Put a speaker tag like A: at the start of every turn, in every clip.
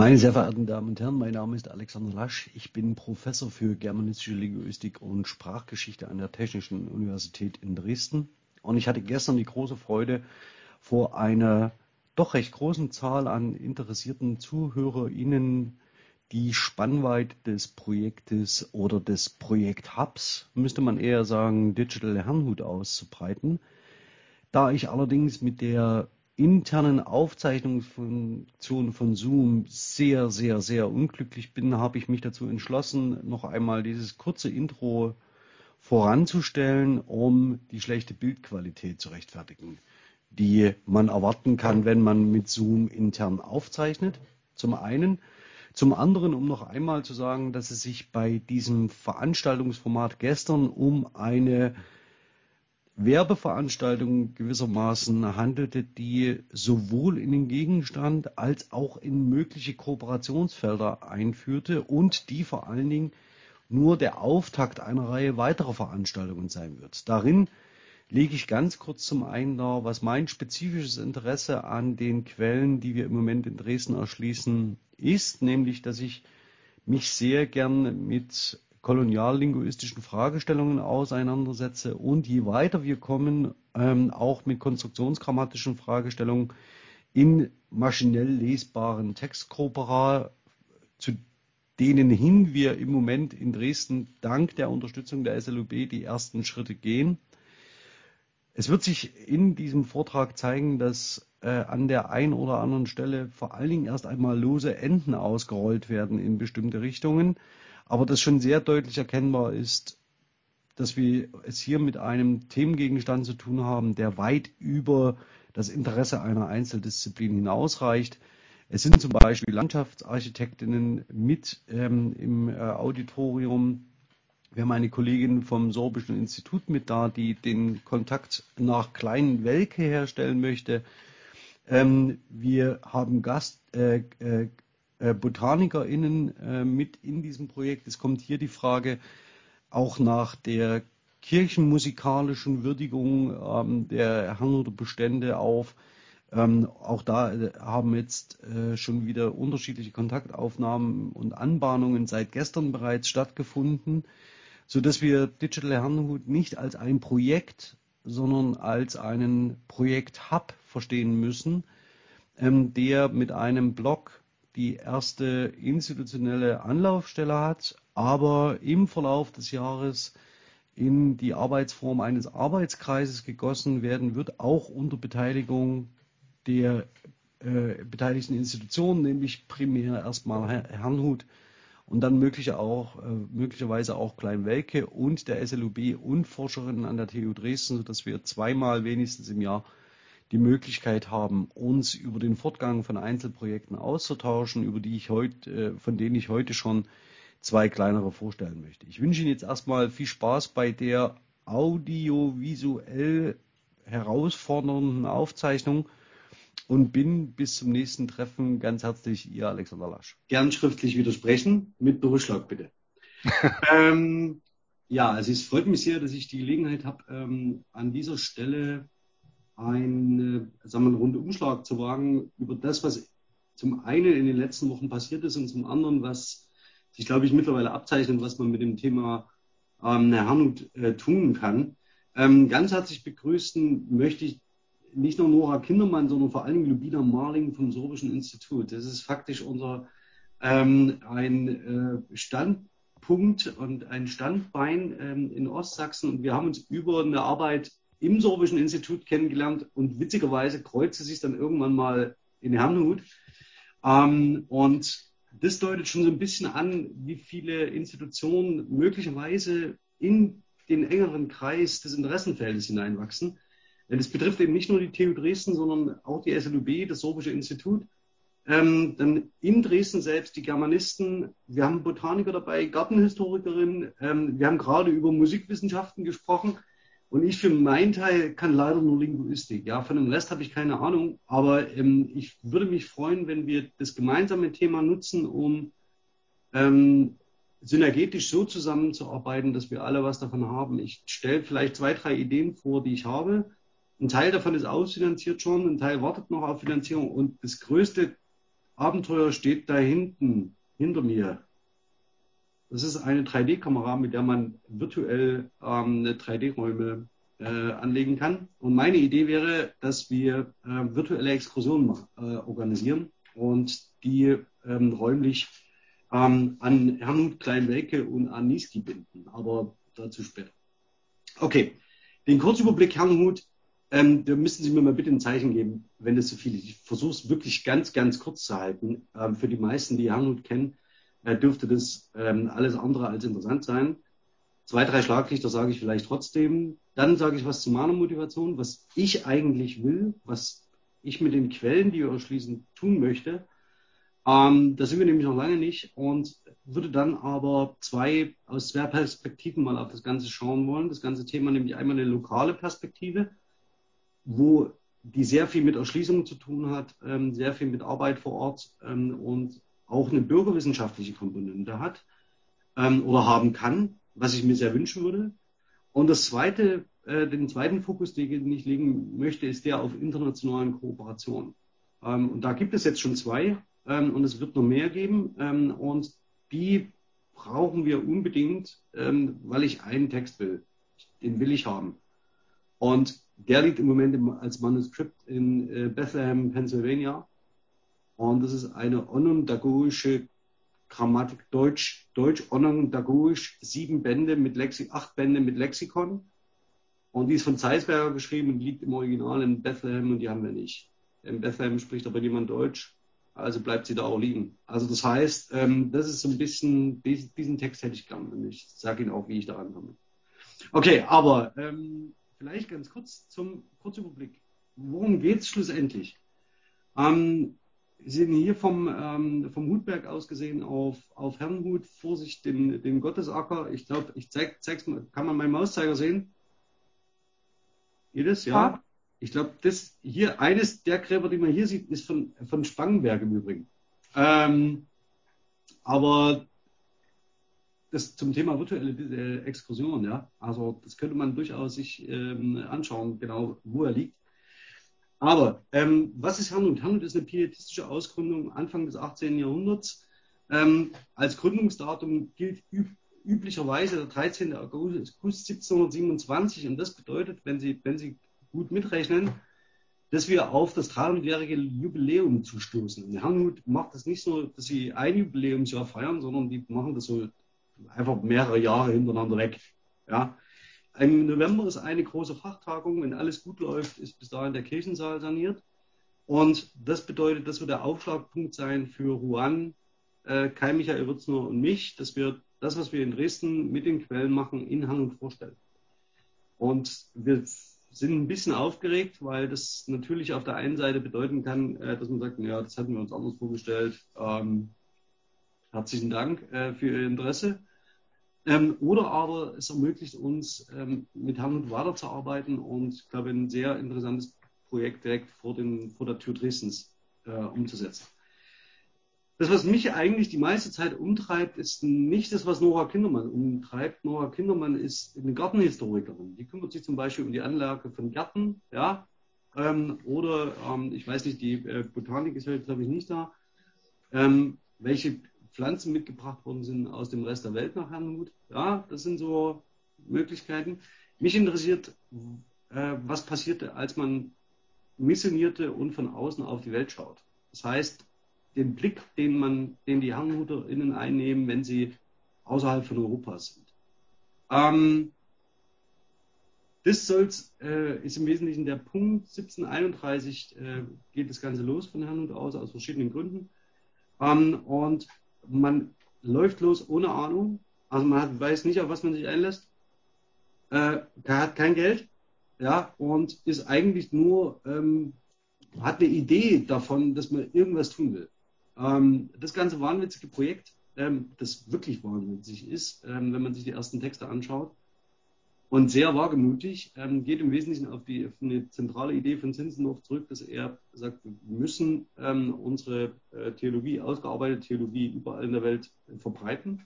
A: Meine sehr verehrten Damen und Herren, mein Name ist Alexander Lasch. Ich bin Professor für germanistische Linguistik und Sprachgeschichte an der Technischen Universität in Dresden. Und ich hatte gestern die große Freude, vor einer doch recht großen Zahl an interessierten ZuhörerInnen die Spannweite des Projektes oder des Projekt-Hubs, müsste man eher sagen, Digital Herrnhut auszubreiten. Da ich allerdings mit der internen Aufzeichnungsfunktion von Zoom sehr, sehr, sehr unglücklich bin, habe ich mich dazu entschlossen, noch einmal dieses kurze Intro voranzustellen, um die schlechte Bildqualität zu rechtfertigen, die man erwarten kann, wenn man mit Zoom intern aufzeichnet. Zum einen. Zum anderen, um noch einmal zu sagen, dass es sich bei diesem Veranstaltungsformat gestern um eine Werbeveranstaltung gewissermaßen handelte, die sowohl in den Gegenstand als auch in mögliche Kooperationsfelder einführte und die vor allen Dingen nur der Auftakt einer Reihe weiterer Veranstaltungen sein wird. Darin lege ich ganz kurz zum einen dar, was mein spezifisches Interesse an den Quellen, die wir im Moment in Dresden erschließen, ist, nämlich dass ich mich sehr gern mit koloniallinguistischen Fragestellungen auseinandersetze und je weiter wir kommen, ähm, auch mit konstruktionsgrammatischen Fragestellungen in maschinell lesbaren Textkorpora, zu denen hin wir im Moment in Dresden dank der Unterstützung der SLUB die ersten Schritte gehen. Es wird sich in diesem Vortrag zeigen, dass äh, an der einen oder anderen Stelle vor allen Dingen erst einmal lose Enden ausgerollt werden in bestimmte Richtungen aber das schon sehr deutlich erkennbar ist, dass wir es hier mit einem Themengegenstand zu tun haben, der weit über das Interesse einer Einzeldisziplin hinausreicht. Es sind zum Beispiel Landschaftsarchitektinnen mit ähm, im äh, Auditorium. Wir haben eine Kollegin vom Sorbischen Institut mit da, die den Kontakt nach Kleinen Welke herstellen möchte. Ähm, wir haben Gast, äh, äh, BotanikerInnen äh, mit in diesem Projekt. Es kommt hier die Frage auch nach der kirchenmusikalischen Würdigung ähm, der Herrnhuter Bestände auf. Ähm, auch da äh, haben jetzt äh, schon wieder unterschiedliche Kontaktaufnahmen und Anbahnungen seit gestern bereits stattgefunden, so dass wir Digital Herrnhut nicht als ein Projekt, sondern als einen Projekt-Hub verstehen müssen, ähm, der mit einem Blog die erste institutionelle Anlaufstelle hat, aber im Verlauf des Jahres in die Arbeitsform eines Arbeitskreises gegossen werden wird, auch unter Beteiligung der äh, beteiligten Institutionen, nämlich primär erstmal Herrnhut und dann mögliche auch, äh, möglicherweise auch Kleinwelke und der SLUB und Forscherinnen an der TU Dresden, sodass wir zweimal wenigstens im Jahr die Möglichkeit haben, uns über den Fortgang von Einzelprojekten auszutauschen, über die ich heute, äh, von denen ich heute schon zwei kleinere vorstellen möchte. Ich wünsche Ihnen jetzt erstmal viel Spaß bei der audiovisuell herausfordernden Aufzeichnung und bin bis zum nächsten Treffen ganz herzlich Ihr Alexander Lasch.
B: Gern schriftlich widersprechen, mit Berufsschlag bitte. ähm, ja, also es freut mich sehr, dass ich die Gelegenheit habe, ähm, an dieser Stelle einen, sagen wir, einen Rundumschlag zu wagen über das, was zum einen in den letzten Wochen passiert ist und zum anderen, was sich, glaube ich, mittlerweile abzeichnet, was man mit dem Thema ähm, Herrnhut äh, tun kann. Ähm, ganz herzlich begrüßen möchte ich nicht nur Nora Kindermann, sondern vor allem Lubina Marling vom Sorbischen Institut. Das ist faktisch unser ähm, ein äh, Standpunkt und ein Standbein ähm, in Ostsachsen. Und wir haben uns über eine Arbeit im Sorbischen Institut kennengelernt und witzigerweise kreuzte sich dann irgendwann mal in Herrnhut. Ähm, und das deutet schon so ein bisschen an, wie viele Institutionen möglicherweise in den engeren Kreis des Interessenfeldes hineinwachsen. Das betrifft eben nicht nur die TU Dresden, sondern auch die SLUB, das Sorbische Institut. Ähm, dann in Dresden selbst die Germanisten, wir haben Botaniker dabei, Gartenhistorikerin, ähm, wir haben gerade über Musikwissenschaften gesprochen. Und ich für meinen Teil kann leider nur Linguistik. Ja, von dem Rest habe ich keine Ahnung. Aber ähm, ich würde mich freuen, wenn wir das gemeinsame Thema nutzen, um ähm, synergetisch so zusammenzuarbeiten, dass wir alle was davon haben. Ich stelle vielleicht zwei, drei Ideen vor, die ich habe. Ein Teil davon ist ausfinanziert schon, ein Teil wartet noch auf Finanzierung. Und das größte
A: Abenteuer steht da hinten, hinter mir. Das ist eine 3D-Kamera, mit der man virtuell ähm, 3D-Räume äh, anlegen kann. Und meine Idee wäre, dass wir äh, virtuelle Exkursionen äh, organisieren und die ähm, räumlich ähm, an Herrnhut, Kleinwelke und an Niski binden. Aber dazu später. Okay, den Kurzüberblick Herrnhut, ähm, da müssten Sie mir mal bitte ein Zeichen geben, wenn das zu viel ist. Ich versuche es wirklich ganz, ganz kurz zu halten. Ähm, für die meisten, die Herrnhut kennen, dürfte das ähm, alles andere als interessant sein. Zwei, drei Schlaglichter sage ich vielleicht trotzdem. Dann sage ich was zu meiner Motivation, was ich eigentlich will, was ich mit den Quellen, die wir erschließen, tun möchte. Ähm, da sind wir nämlich noch lange nicht und würde dann aber zwei aus zwei Perspektiven mal auf das Ganze schauen wollen. Das ganze Thema nämlich einmal eine lokale Perspektive, wo die sehr viel mit Erschließungen zu tun hat, ähm, sehr viel mit Arbeit vor Ort ähm, und auch eine bürgerwissenschaftliche Komponente hat ähm, oder haben kann, was ich mir sehr wünschen würde. Und das zweite, äh, den zweiten Fokus, den ich legen möchte, ist der auf internationalen Kooperationen. Ähm, und da gibt es jetzt schon zwei ähm, und es wird noch mehr geben. Ähm, und die brauchen wir unbedingt, ähm, weil ich einen Text will. Den will ich haben. Und der liegt im Moment als Manuskript in äh, Bethlehem, Pennsylvania. Und das ist eine onondagogische Grammatik Deutsch, Deutsch onondagogisch, sieben Bände mit Lexi, acht Bände mit Lexikon. Und die ist von Zeisberger geschrieben und liegt im Original in Bethlehem und die haben wir nicht. In Bethlehem spricht aber niemand Deutsch, also bleibt sie da auch liegen. Also das heißt, ähm, das ist so ein bisschen, diesen Text hätte ich gern und ich sage Ihnen auch, wie ich daran komme. Okay, aber ähm, vielleicht ganz kurz zum Kurzüberblick. Worum geht es schlussendlich? Ähm, sehen hier vom, ähm, vom Hutberg aus gesehen auf, auf Herrenhut, Vorsicht, den, den Gottesacker. Ich glaube, ich zeig, zeig's mal. Kann man meinen Mauszeiger sehen? Geht es? Ja. ja. Ich glaube, das hier, eines der Gräber, die man hier sieht, ist von, von Spangenberg im Übrigen. Ähm, aber das zum Thema virtuelle äh, Exkursion, ja. Also das könnte man durchaus sich ähm, anschauen, genau wo er liegt. Aber ähm, was ist Herrnhut? Herrnhut ist eine pietistische Ausgründung Anfang des 18. Jahrhunderts. Ähm, als Gründungsdatum gilt üb üblicherweise der 13. August 1727 und das bedeutet, wenn Sie, wenn Sie gut mitrechnen, dass wir auf das 300-jährige Jubiläum zustoßen. Herrnhut macht das nicht so, dass sie ein Jubiläumsjahr feiern, sondern die machen das so einfach mehrere Jahre hintereinander weg. Ja. Im November ist eine große Fachtagung. Wenn alles gut läuft, ist bis dahin der Kirchensaal saniert. Und das bedeutet, das wird der Aufschlagpunkt sein für Juan, äh, Kai Michael Würzner und mich, dass wir das, was wir in Dresden mit den Quellen machen, in Herrnhut vorstellen. Und wir sind ein bisschen aufgeregt, weil das natürlich auf der einen Seite bedeuten kann, äh, dass man sagt, ja, das hatten wir uns anders vorgestellt. Ähm, herzlichen Dank äh, für Ihr Interesse. Ähm, oder aber es ermöglicht uns, ähm, mit Herrn weiterzuarbeiten und ich glaube, ein sehr interessantes Projekt direkt vor, den, vor der Tür Dresdens äh, umzusetzen. Das, was mich eigentlich die meiste Zeit umtreibt, ist nicht das, was Nora Kindermann umtreibt. Nora Kindermann ist eine Gartenhistorikerin. Die kümmert sich zum Beispiel um die Anlage von Gärten, ja, ähm, oder ähm, ich weiß nicht, die äh, Botanik ist halt, glaube ich, nicht da. Ähm, welche Pflanzen mitgebracht worden sind aus dem Rest der Welt nach Herrnhut. Ja, das sind so Möglichkeiten. Mich interessiert, äh, was passierte, als man missionierte und von außen auf die Welt schaut. Das heißt, den Blick, den man, den die HerrnhuterInnen einnehmen, wenn sie außerhalb von Europa sind. Ähm, das soll's, äh, ist im Wesentlichen der Punkt. 1731 äh, geht das Ganze los von Herrnhut aus, aus verschiedenen Gründen. Ähm, und man läuft los ohne Ahnung. Also man hat, weiß nicht, auf was man sich einlässt. Äh, hat kein Geld. Ja, und ist eigentlich nur, ähm, hat eine Idee davon, dass man irgendwas tun will. Ähm, das ganze wahnwitzige Projekt, ähm, das wirklich wahnwitzig ist, ähm, wenn man sich die ersten Texte anschaut, und sehr wagemutig, ähm, geht im Wesentlichen auf, die, auf eine zentrale Idee von Zinzendorf zurück, dass er sagt, wir müssen ähm, unsere äh, Theologie, ausgearbeitete Theologie überall in der Welt äh, verbreiten.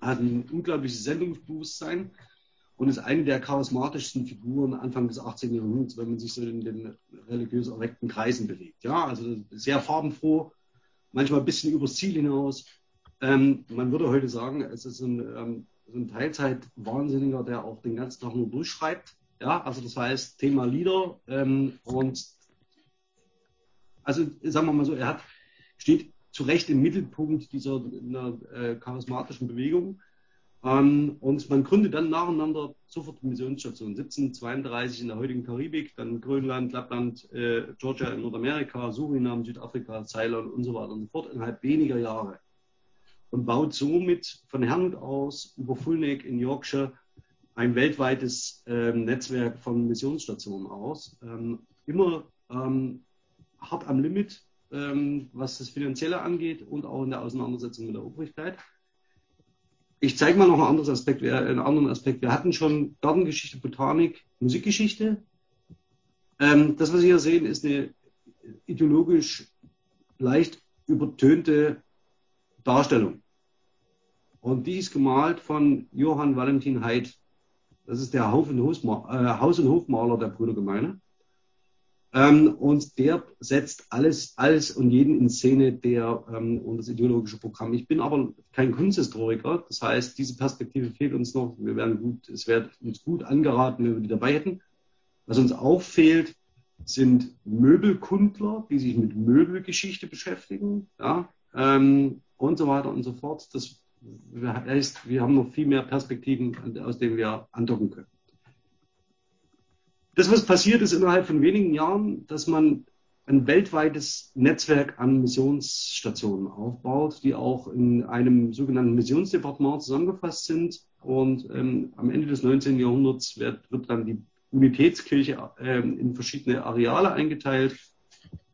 A: Er hat ein unglaubliches Sendungsbewusstsein und ist eine der charismatischsten Figuren Anfang des 18. Jahrhunderts, wenn man sich so in den religiös erweckten Kreisen bewegt. Ja, also sehr farbenfroh, manchmal ein bisschen übers Ziel hinaus. Ähm, man würde heute sagen, es ist ein, ähm, ein Teilzeit-Wahnsinniger, der auch den ganzen Tag nur durchschreibt. Ja, also das heißt Thema Lieder ähm, und also sagen wir mal so, er hat, steht zu Recht im Mittelpunkt dieser einer, äh, charismatischen Bewegung. Ähm, und man gründet dann nacheinander sofort Missionsstationen. 1732 in der heutigen Karibik, dann Grönland, Lappland, äh, Georgia in Nordamerika, Suriname, Südafrika, Ceylon und so weiter und so fort innerhalb weniger Jahre. Und baut somit von Herrn aus über Fulneck in Yorkshire ein weltweites äh, Netzwerk von Missionsstationen aus. Ähm, immer ähm, hart am Limit, ähm, was das Finanzielle angeht und auch in der Auseinandersetzung mit der Obrigkeit. Ich zeige mal noch einen anderen Aspekt. Wir, einen anderen Aspekt. Wir hatten schon Gartengeschichte, Botanik, Musikgeschichte. Ähm, das, was Sie hier sehen, ist eine ideologisch leicht übertönte Darstellung. Und die ist gemalt von Johann Valentin Haidt. Das ist der Haus- und Hofmaler der Brüdergemeine. Ähm, und der setzt alles, alles und jeden in Szene, der ähm, und das ideologische Programm. Ich bin aber kein Kunsthistoriker, das heißt, diese Perspektive fehlt uns noch. Wir werden gut, es wird uns gut angeraten, wenn wir die dabei hätten. Was uns auch fehlt, sind Möbelkundler, die sich mit Möbelgeschichte beschäftigen, ja, ähm, und so weiter und so fort. Das heißt, wir haben noch viel mehr Perspektiven, aus denen wir andocken können das, was passiert ist innerhalb von wenigen Jahren, dass man ein weltweites Netzwerk an Missionsstationen aufbaut, die auch in einem sogenannten Missionsdepartement zusammengefasst sind. Und ähm, am Ende des 19. Jahrhunderts wird, wird dann die Unitätskirche ähm, in verschiedene Areale eingeteilt.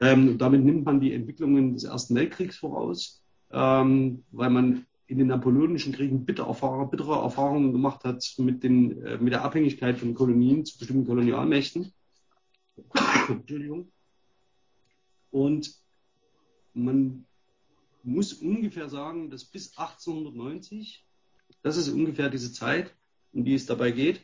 A: Ähm, damit nimmt man die Entwicklungen des Ersten Weltkriegs voraus, ähm, weil man in den napoleonischen Kriegen bitter Erfahrung, bittere Erfahrungen gemacht hat mit, den, äh, mit der Abhängigkeit von Kolonien zu bestimmten Kolonialmächten. Entschuldigung. Und man muss ungefähr sagen, dass bis 1890, das ist ungefähr diese Zeit, um die es dabei geht,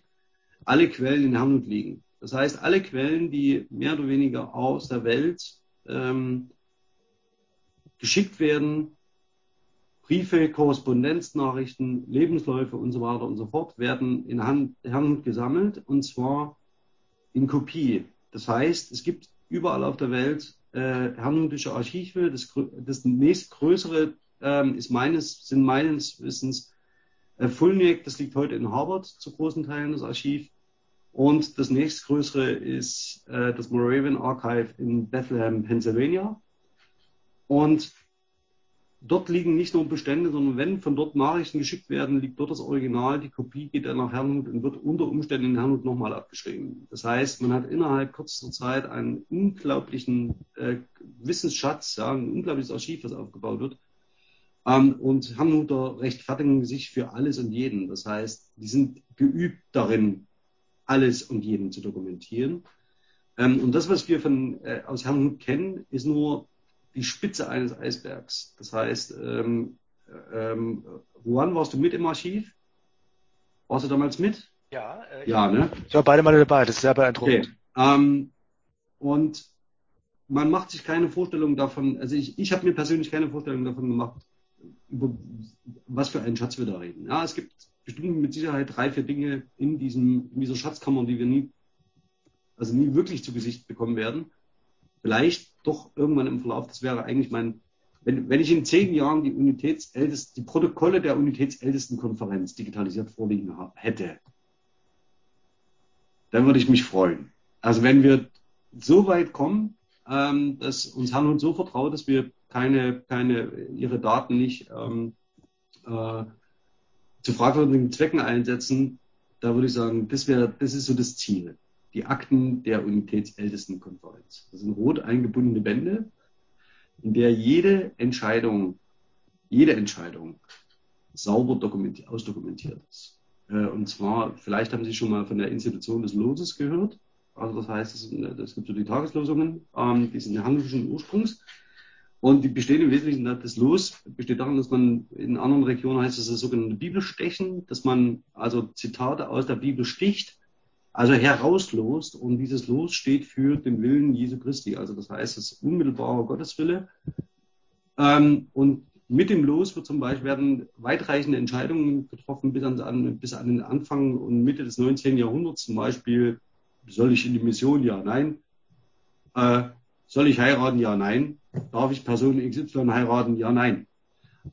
A: alle Quellen in Herrnhut liegen. Das heißt, alle Quellen, die mehr oder weniger aus der Welt ähm, geschickt werden, Briefe, Korrespondenznachrichten, Lebensläufe und so weiter und so fort werden in Hand gesammelt und zwar in Kopie. Das heißt, es gibt überall auf der Welt äh, herrnhutische Archive. Das, das nächstgrößere ähm, ist meines, sind meines Wissens äh, Fulneck, das liegt heute in Harvard zu großen Teilen das Archiv. Und das nächstgrößere ist äh, das Moravian Archive in Bethlehem, Pennsylvania. Und dort liegen nicht nur Bestände, sondern wenn von dort Nachrichten geschickt werden, liegt dort das Original, die Kopie geht dann nach Herrnhut und wird unter Umständen in Herrnhut nochmal abgeschrieben. Das heißt, man hat innerhalb kürzester Zeit einen unglaublichen äh, Wissensschatz, ja, ein unglaubliches Archiv, das aufgebaut wird. Ähm, und Herrnhuter rechtfertigen sich für alles und jeden. Das heißt, die sind geübt darin, alles und jeden zu dokumentieren. Ähm, und das, was wir von, äh, aus Herrnhut kennen, ist nur die Spitze eines Eisbergs. Das heißt, ähm, ähm, Juan, warst du mit im Archiv? Warst du damals mit?
C: Ja, äh,
A: ja, ne?
C: Ich war beide Male dabei, das ist sehr beeindruckend.
A: Okay. Ähm, und man macht sich keine Vorstellung davon, also ich, ich habe mir persönlich keine Vorstellung davon gemacht, über was für einen Schatz wir da reden. Ja, es gibt bestimmt mit Sicherheit drei, vier Dinge in, diesem, in dieser Schatzkammer, die wir nie, also nie wirklich zu Gesicht bekommen werden vielleicht doch irgendwann im Verlauf, das wäre eigentlich mein, wenn, wenn ich in zehn Jahren die Unitätsältesten, die Protokolle der Unitätsältestenkonferenz digitalisiert vorliegen hätte, dann würde ich mich freuen. Also wenn wir so weit kommen, ähm, dass uns Herrn so vertraut, dass wir keine, keine, ihre Daten nicht ähm, äh, zu fragwürdigen Zwecken einsetzen, da würde ich sagen, das wäre, das ist so das Ziel die Akten der Unitätsältestenkonferenz. Das sind rot eingebundene Bände, in der jede Entscheidung, jede Entscheidung sauber dokumentiert, ausdokumentiert ist. Äh, und zwar, vielleicht haben Sie schon mal von der Institution des Loses gehört. Also das heißt, es, gibt so die Tageslosungen, ähm, die sind handelischen Ursprungs. Und die bestehen im Wesentlichen, das Los besteht darin, dass man in anderen Regionen heißt es das sogenannte Bibelstechen, dass man also Zitate aus der Bibel sticht also herauslost und dieses Los steht für den Willen Jesu Christi. Also das heißt, das unmittelbare Gotteswille Ähm, und mit dem Los wird zum Beispiel werden weitreichende Entscheidungen getroffen bis an, bis an den Anfang und Mitte des 19. Jahrhunderts. Zum Beispiel, soll ich in die Mission? Ja, nein. Äh, soll ich heiraten? Ja, nein. Darf ich Person XY heiraten? Ja, nein.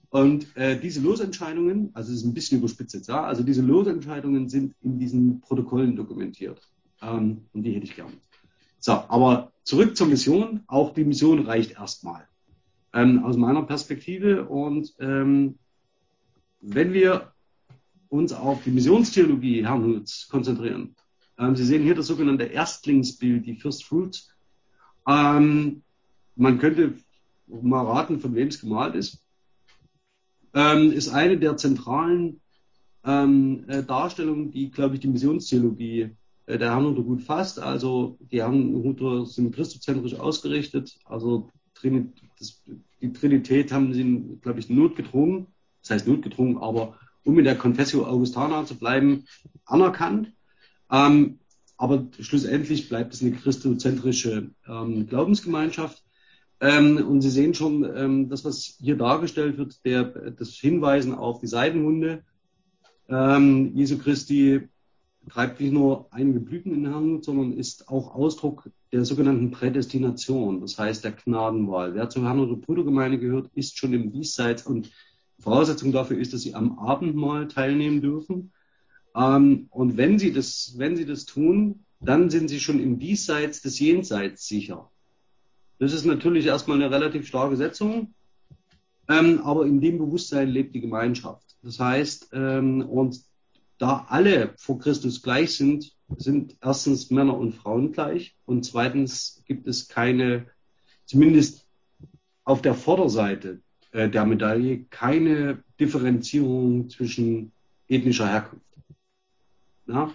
A: Und äh, diese Losentscheidungen, also es ist ein bisschen überspitzt ja, also diese Losentscheidungen sind in diesen Protokollen dokumentiert. Ähm, und die hätte ich gern. So, aber zurück zur Mission. Auch die Mission reicht erstmal ähm, aus meiner Perspektive. Und ähm, wenn wir uns auf die Missionstheologie Herrnhuts konzentrieren, ähm, Sie sehen hier das sogenannte Erstlingsbild, die First Fruits. Ähm, man könnte mal raten, von wem es gemalt ist. Ähm, ist eine der zentralen ähm, äh, Darstellungen, die, glaube ich, die Missionstheologie äh, der Herrnhuter gut fasst. Also die Herrnhuter sind christozentrisch ausgerichtet. Also das, die Trinität haben sie, glaube ich, notgedrungen, das heißt notgedrungen, aber um in der Confessio Augustana zu bleiben, anerkannt. Ähm, aber schlussendlich bleibt es eine christozentrische ähm, Glaubensgemeinschaft. Ähm, und Sie sehen schon, ähm, das, was hier dargestellt wird, der, das Hinweisen auf die Seidenhunde ähm, Jesu Christi treibt nicht nur einige Blüten in Hand, sondern ist auch Ausdruck der sogenannten Prädestination, das heißt der Gnadenwahl. Wer zur Herrn- oder Brudergemeinde gehört, ist schon im Diesseits und Voraussetzung dafür ist, dass sie am Abendmahl teilnehmen dürfen. Ähm, und wenn sie das, wenn sie das tun, dann sind sie schon im Diesseits des Jenseits sicher. Das ist natürlich erstmal eine relativ starke Setzung, ähm, aber in dem Bewusstsein lebt die Gemeinschaft. Das heißt, ähm, und da alle vor Christus gleich sind, sind erstens Männer und Frauen gleich und zweitens gibt es keine, zumindest auf der Vorderseite äh, der Medaille, keine Differenzierung zwischen ethnischer Herkunft. Ja?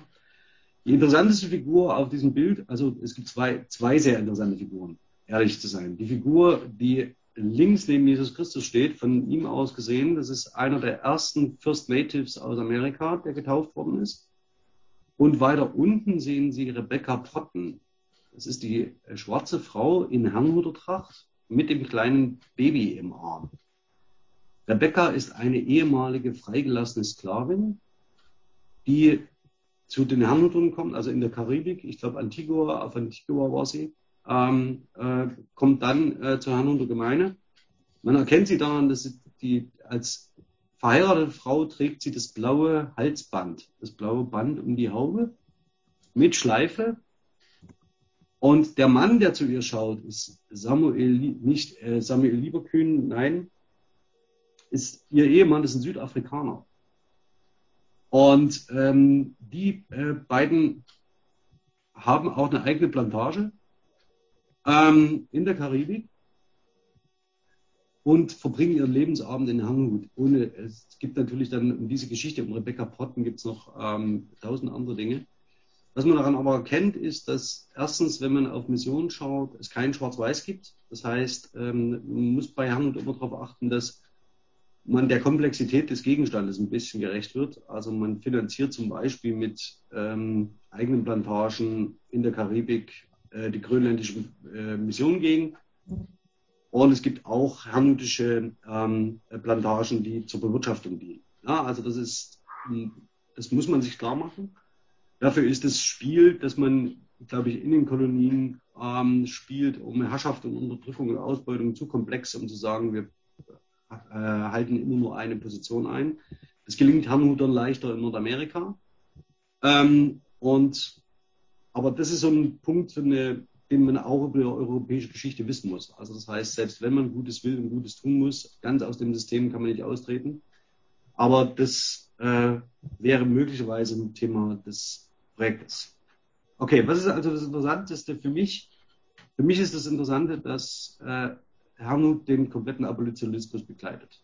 A: Die interessanteste Figur auf diesem Bild, also es gibt zwei, zwei sehr interessante Figuren, ehrlich zu sein. Die Figur, die links neben Jesus Christus steht, von ihm aus gesehen. Das ist einer der ersten First Natives aus Amerika, der getauft worden ist. Und weiter unten sehen Sie Rebecca Potten. Das ist die schwarze Frau in Herrnhutertracht mit dem kleinen Baby im Arm. Rebecca ist eine ehemalige freigelassene Sklavin, die zu den Herrnhutern kommt, also in der Karibik, ich glaube Antigua, auf Antigua war sie, ähm, äh, kommt dann äh, zur Herrnhuter Gemeinde. Man erkennt sie daran, dass sie die als verheiratete Frau trägt sie das blaue Halsband, das blaue Band um die Haube mit Schleife. Und der Mann, der zu ihr schaut, ist Samuel, nicht äh, Samuel Lieberkühn, nein, ist ihr Ehemann, ist ein Südafrikaner. Und ähm, die äh, beiden haben auch eine eigene Plantage ähm, in der Karibik und verbringen ihren Lebensabend in Herrnhut. Ohne, es gibt natürlich dann um diese Geschichte um Rebecca Potten gibt es noch ähm, tausend andere Dinge. Was man daran aber erkennt, ist, dass erstens, wenn man auf Mission schaut, es kein Schwarz-Weiß gibt. Das heißt, ähm, man muss bei Herrnhut immer darauf achten, dass man der Komplexität des Gegenstandes ein bisschen gerecht wird. Also man finanziert zum Beispiel mit ähm, eigenen Plantagen in der Karibik äh, die grönländische äh, Mission gegen. Und es gibt auch herrnhutische ähm, Plantagen, die zur Bewirtschaftung dienen. Ja, also das ist, das muss man sich klar machen. Dafür ist das Spiel, das man, glaube ich, in den Kolonien ähm, spielt, um Herrschaft und Unterdrückung und Ausbeutung zu komplex, um zu sagen, wir äh, halten immer nur eine Position ein. Das gelingt Herrnhutern leichter in Nordamerika. Ähm, und aber das ist so ein Punkt, eine, den man auch über die europäische Geschichte wissen muss. Also das heißt, selbst wenn man Gutes will und Gutes tun muss, ganz aus dem System kann man nicht austreten. Aber das äh, wäre möglicherweise ein Thema des Projektes. Okay, was ist also das Interessanteste für mich? Für mich ist das Interessante, dass äh, Herrnhut den kompletten Abolitionismus begleitet.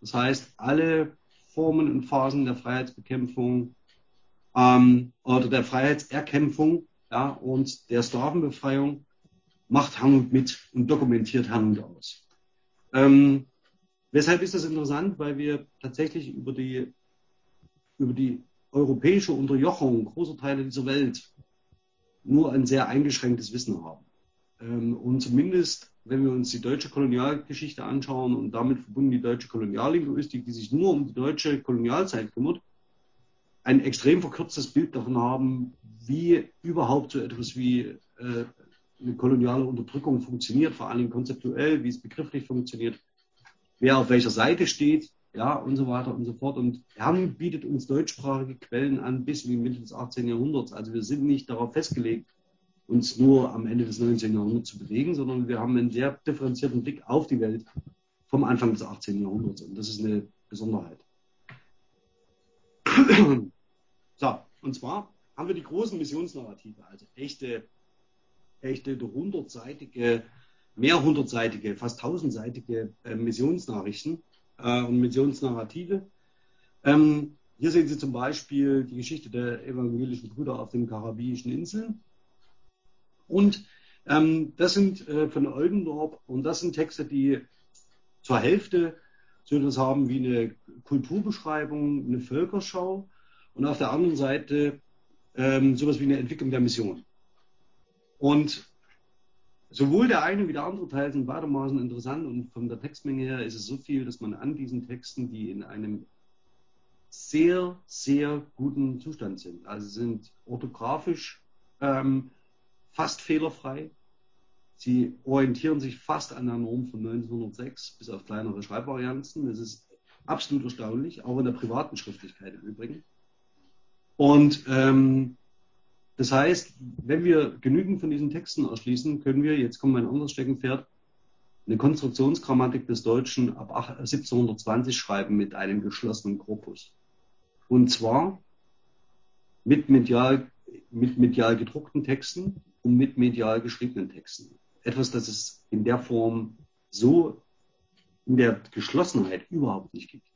A: Das heißt, alle Formen und Phasen der Freiheitsbekämpfung ähm, oder der Freiheitserkämpfung ja, und der Sklavenbefreiung macht Hanut mit und dokumentiert Hanut aus. Ähm, weshalb ist das interessant? Weil wir tatsächlich über die, über die europäische Unterjochung großer Teile dieser Welt nur ein sehr eingeschränktes Wissen haben. Ähm, und zumindest wenn wir uns die deutsche Kolonialgeschichte anschauen und damit verbunden die deutsche Koloniallinguistik, die sich nur um die deutsche Kolonialzeit kümmert, ein extrem verkürztes Bild davon haben, wie überhaupt so etwas wie äh, eine koloniale Unterdrückung funktioniert, vor allem konzeptuell, wie es begrifflich funktioniert, wer auf welcher Seite steht, ja, und so weiter und so fort. Und Herrn bietet uns deutschsprachige Quellen an bis in die Mitte des 18. Jahrhunderts. Also wir sind nicht darauf festgelegt, uns nur am Ende des 19. Jahrhunderts zu bewegen, sondern wir haben einen sehr differenzierten Blick auf die Welt vom Anfang des 18. Jahrhunderts. Und das ist eine Besonderheit. So, und zwar haben wir die großen Missionsnarrative, also echte, echte hundertseitige, mehrhundertseitige, fast tausendseitige äh, Missionsnachrichten äh, und Missionsnarrative. Ähm, hier sehen Sie zum Beispiel die Geschichte der evangelischen Brüder auf den Karibischen Inseln. Und ähm, das sind äh, von Oldendorp und das sind Texte, die zur Hälfte so etwas haben wie eine Kulturbeschreibung, eine Völkerschau und auf der anderen Seite ähm, sowas wie eine Entwicklung der Mission. Und sowohl der eine wie der andere Teil sind beidermaßen interessant und von der Textmenge her ist es so viel, dass man an diesen Texten, die in einem sehr, sehr guten Zustand sind, also sind orthografisch ähm, fast fehlerfrei. Sie orientieren sich fast an der Norm von 1906, bis auf kleinere Schreibvarianzen. Das ist absolut erstaunlich, auch in der privaten Schriftlichkeit im Übrigen. Und ähm, das heißt, wenn wir genügend von diesen Texten erschließen, können wir, jetzt kommt mein anderes Steckenpferd, eine Konstruktionsgrammatik des Deutschen ab 1720 schreiben mit einem geschlossenen Korpus. Und zwar mit medial, mit medial gedruckten Texten, und mit medial geschriebenen Texten. Etwas, das es in der Form so in der Geschlossenheit überhaupt nicht gibt.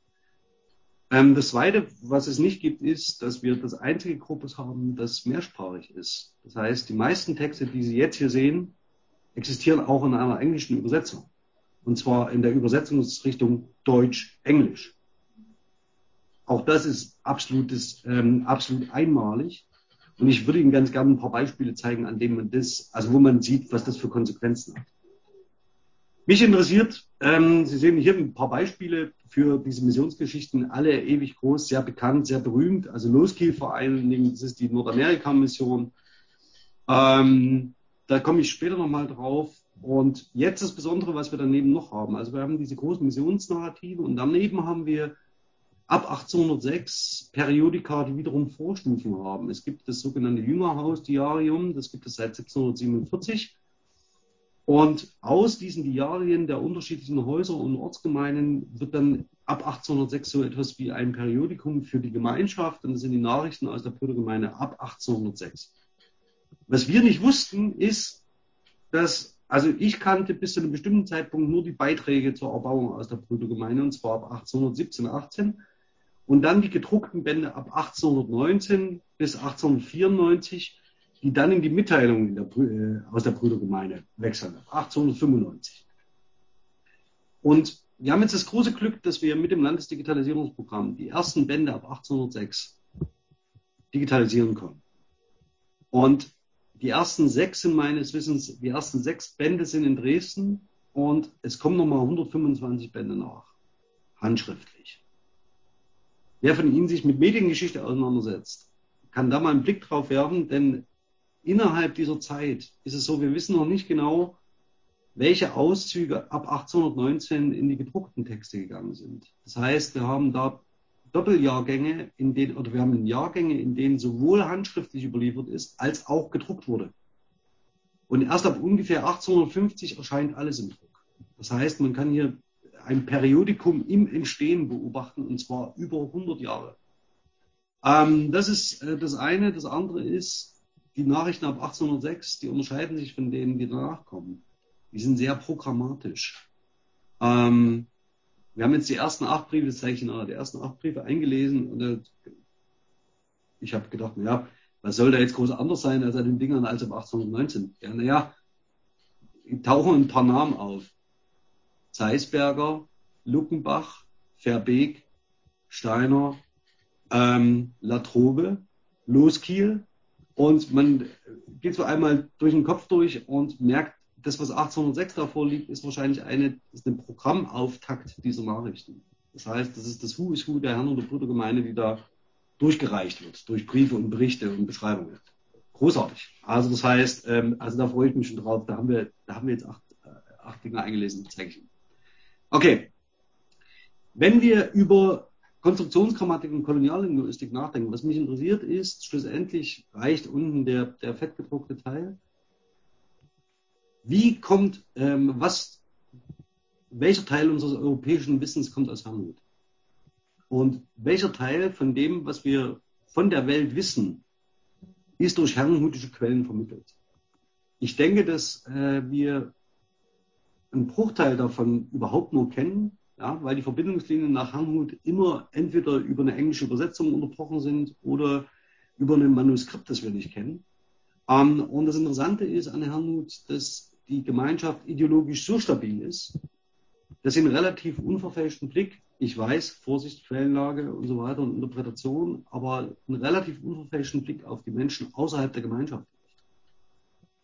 A: Ähm, das Zweite, was es nicht gibt, ist, dass wir das einzige Korpus haben, das mehrsprachig ist. Das heißt, die meisten Texte, die Sie jetzt hier sehen, existieren auch in einer englischen Übersetzung. Und zwar in der Übersetzungsrichtung Deutsch-Englisch. Auch das ist absolutes, ähm, absolut einmalig. Und ich würde Ihnen ganz gerne ein paar Beispiele zeigen, an denen man das, also wo man sieht, was das für Konsequenzen hat. Mich interessiert, ähm, Sie sehen hier ein paar Beispiele für diese Missionsgeschichten, alle ewig groß, sehr bekannt, sehr berühmt. Also Loskiel vor allen Dingen, das ist die Nordamerika-Mission. Ähm, da komme ich später nochmal drauf. Und jetzt das Besondere, was wir daneben noch haben. Also wir haben diese großen Missionsnarrative und daneben haben wir ab 1806 Periodika, die wiederum Vorstufen haben. Es gibt das sogenannte Jüngerhaus-Diarium, das gibt es seit 1747. Und aus diesen Diarien der unterschiedlichen Häuser und Ortsgemeinden wird dann ab 1806 so etwas wie ein Periodikum für die Gemeinschaft. Und das sind die Nachrichten aus der Brüdergemeinde ab 1806. Was wir nicht wussten, ist, dass, also ich kannte bis zu einem bestimmten Zeitpunkt nur die Beiträge zur Erbauung aus der Brüdergemeinde und zwar ab 1817, 18 und dann die gedruckten Bände ab 1819 bis 1894, die dann in die Mitteilungen der, äh, aus der Brüdergemeinde wechseln, ab 1895. Und wir haben jetzt das große Glück, dass wir mit dem Landesdigitalisierungsprogramm die ersten Bände ab 1806 digitalisieren können. Und die ersten sechs sind meines Wissens, die ersten sechs Bände sind in Dresden und es kommen nochmal 125 Bände nach, handschriftlich. Wer von Ihnen sich mit Mediengeschichte auseinandersetzt, kann da mal einen Blick drauf werfen, denn innerhalb dieser Zeit ist es so, wir wissen noch nicht genau, welche Auszüge ab 1819 in die gedruckten Texte gegangen sind. Das heißt, wir haben da Doppeljahrgänge, in denen, oder wir haben Jahrgänge, in denen sowohl handschriftlich überliefert ist, als auch gedruckt wurde. Und erst ab ungefähr 1850 erscheint alles im Druck. Das heißt, man kann hier ein Periodikum im Entstehen beobachten, und zwar über 100 Jahre. Ähm, das ist äh, das eine. Das andere ist, die Nachrichten ab 1806, die unterscheiden sich von denen, die danach kommen. Die sind sehr programmatisch. Ähm, wir haben jetzt die ersten acht Briefe, das zeige ich Ihnen, die ersten acht Briefe eingelesen und äh, ich habe gedacht, naja, was soll da jetzt groß anders sein als an den Dingern als ab 1819? Ja, naja, tauchen ein paar Namen auf. Zeisberger, Luckenbach, Verbeek, Steiner, ähm, Latrobe, Loskiel. Und man geht so einmal durch den Kopf durch und merkt, das, was 1806 davor liegt, ist wahrscheinlich eine, ist ein Programmauftakt dieser Nachrichten. Das heißt, das ist das Hu is Hu der Herren- und der Brudergemeinde, die da durchgereicht wird, durch Briefe und Berichte und Beschreibungen. Großartig. Also das heißt, ähm, also da freue ich mich schon drauf. Da haben wir, da haben wir jetzt acht, äh, acht Dinge eingelesen, zeige ich Ihnen. Okay. Wenn wir über Konstruktionsgrammatik und Koloniallinguistik nachdenken, was mich interessiert ist, schlussendlich reicht unten der, der fettgedruckte Teil. Wie kommt, ähm, was, welcher Teil unseres europäischen Wissens kommt aus Herrnhut? Und welcher Teil von dem, was wir von der Welt wissen, ist durch herrenhutische Quellen vermittelt? Ich denke, dass äh, wir einen Bruchteil davon überhaupt nur kennen, ja, weil die Verbindungslinien nach Herrnhut immer entweder über eine englische Übersetzung unterbrochen sind oder über ein Manuskript, das wir nicht kennen. Ähm, und das Interessante ist an Herrnhut, dass die Gemeinschaft ideologisch so stabil ist, dass sie einen relativ unverfälschten Blick, ich weiß, Vorsicht, Quellenlage und so weiter und Interpretation, aber einen relativ unverfälschten Blick auf die Menschen außerhalb der Gemeinschaft.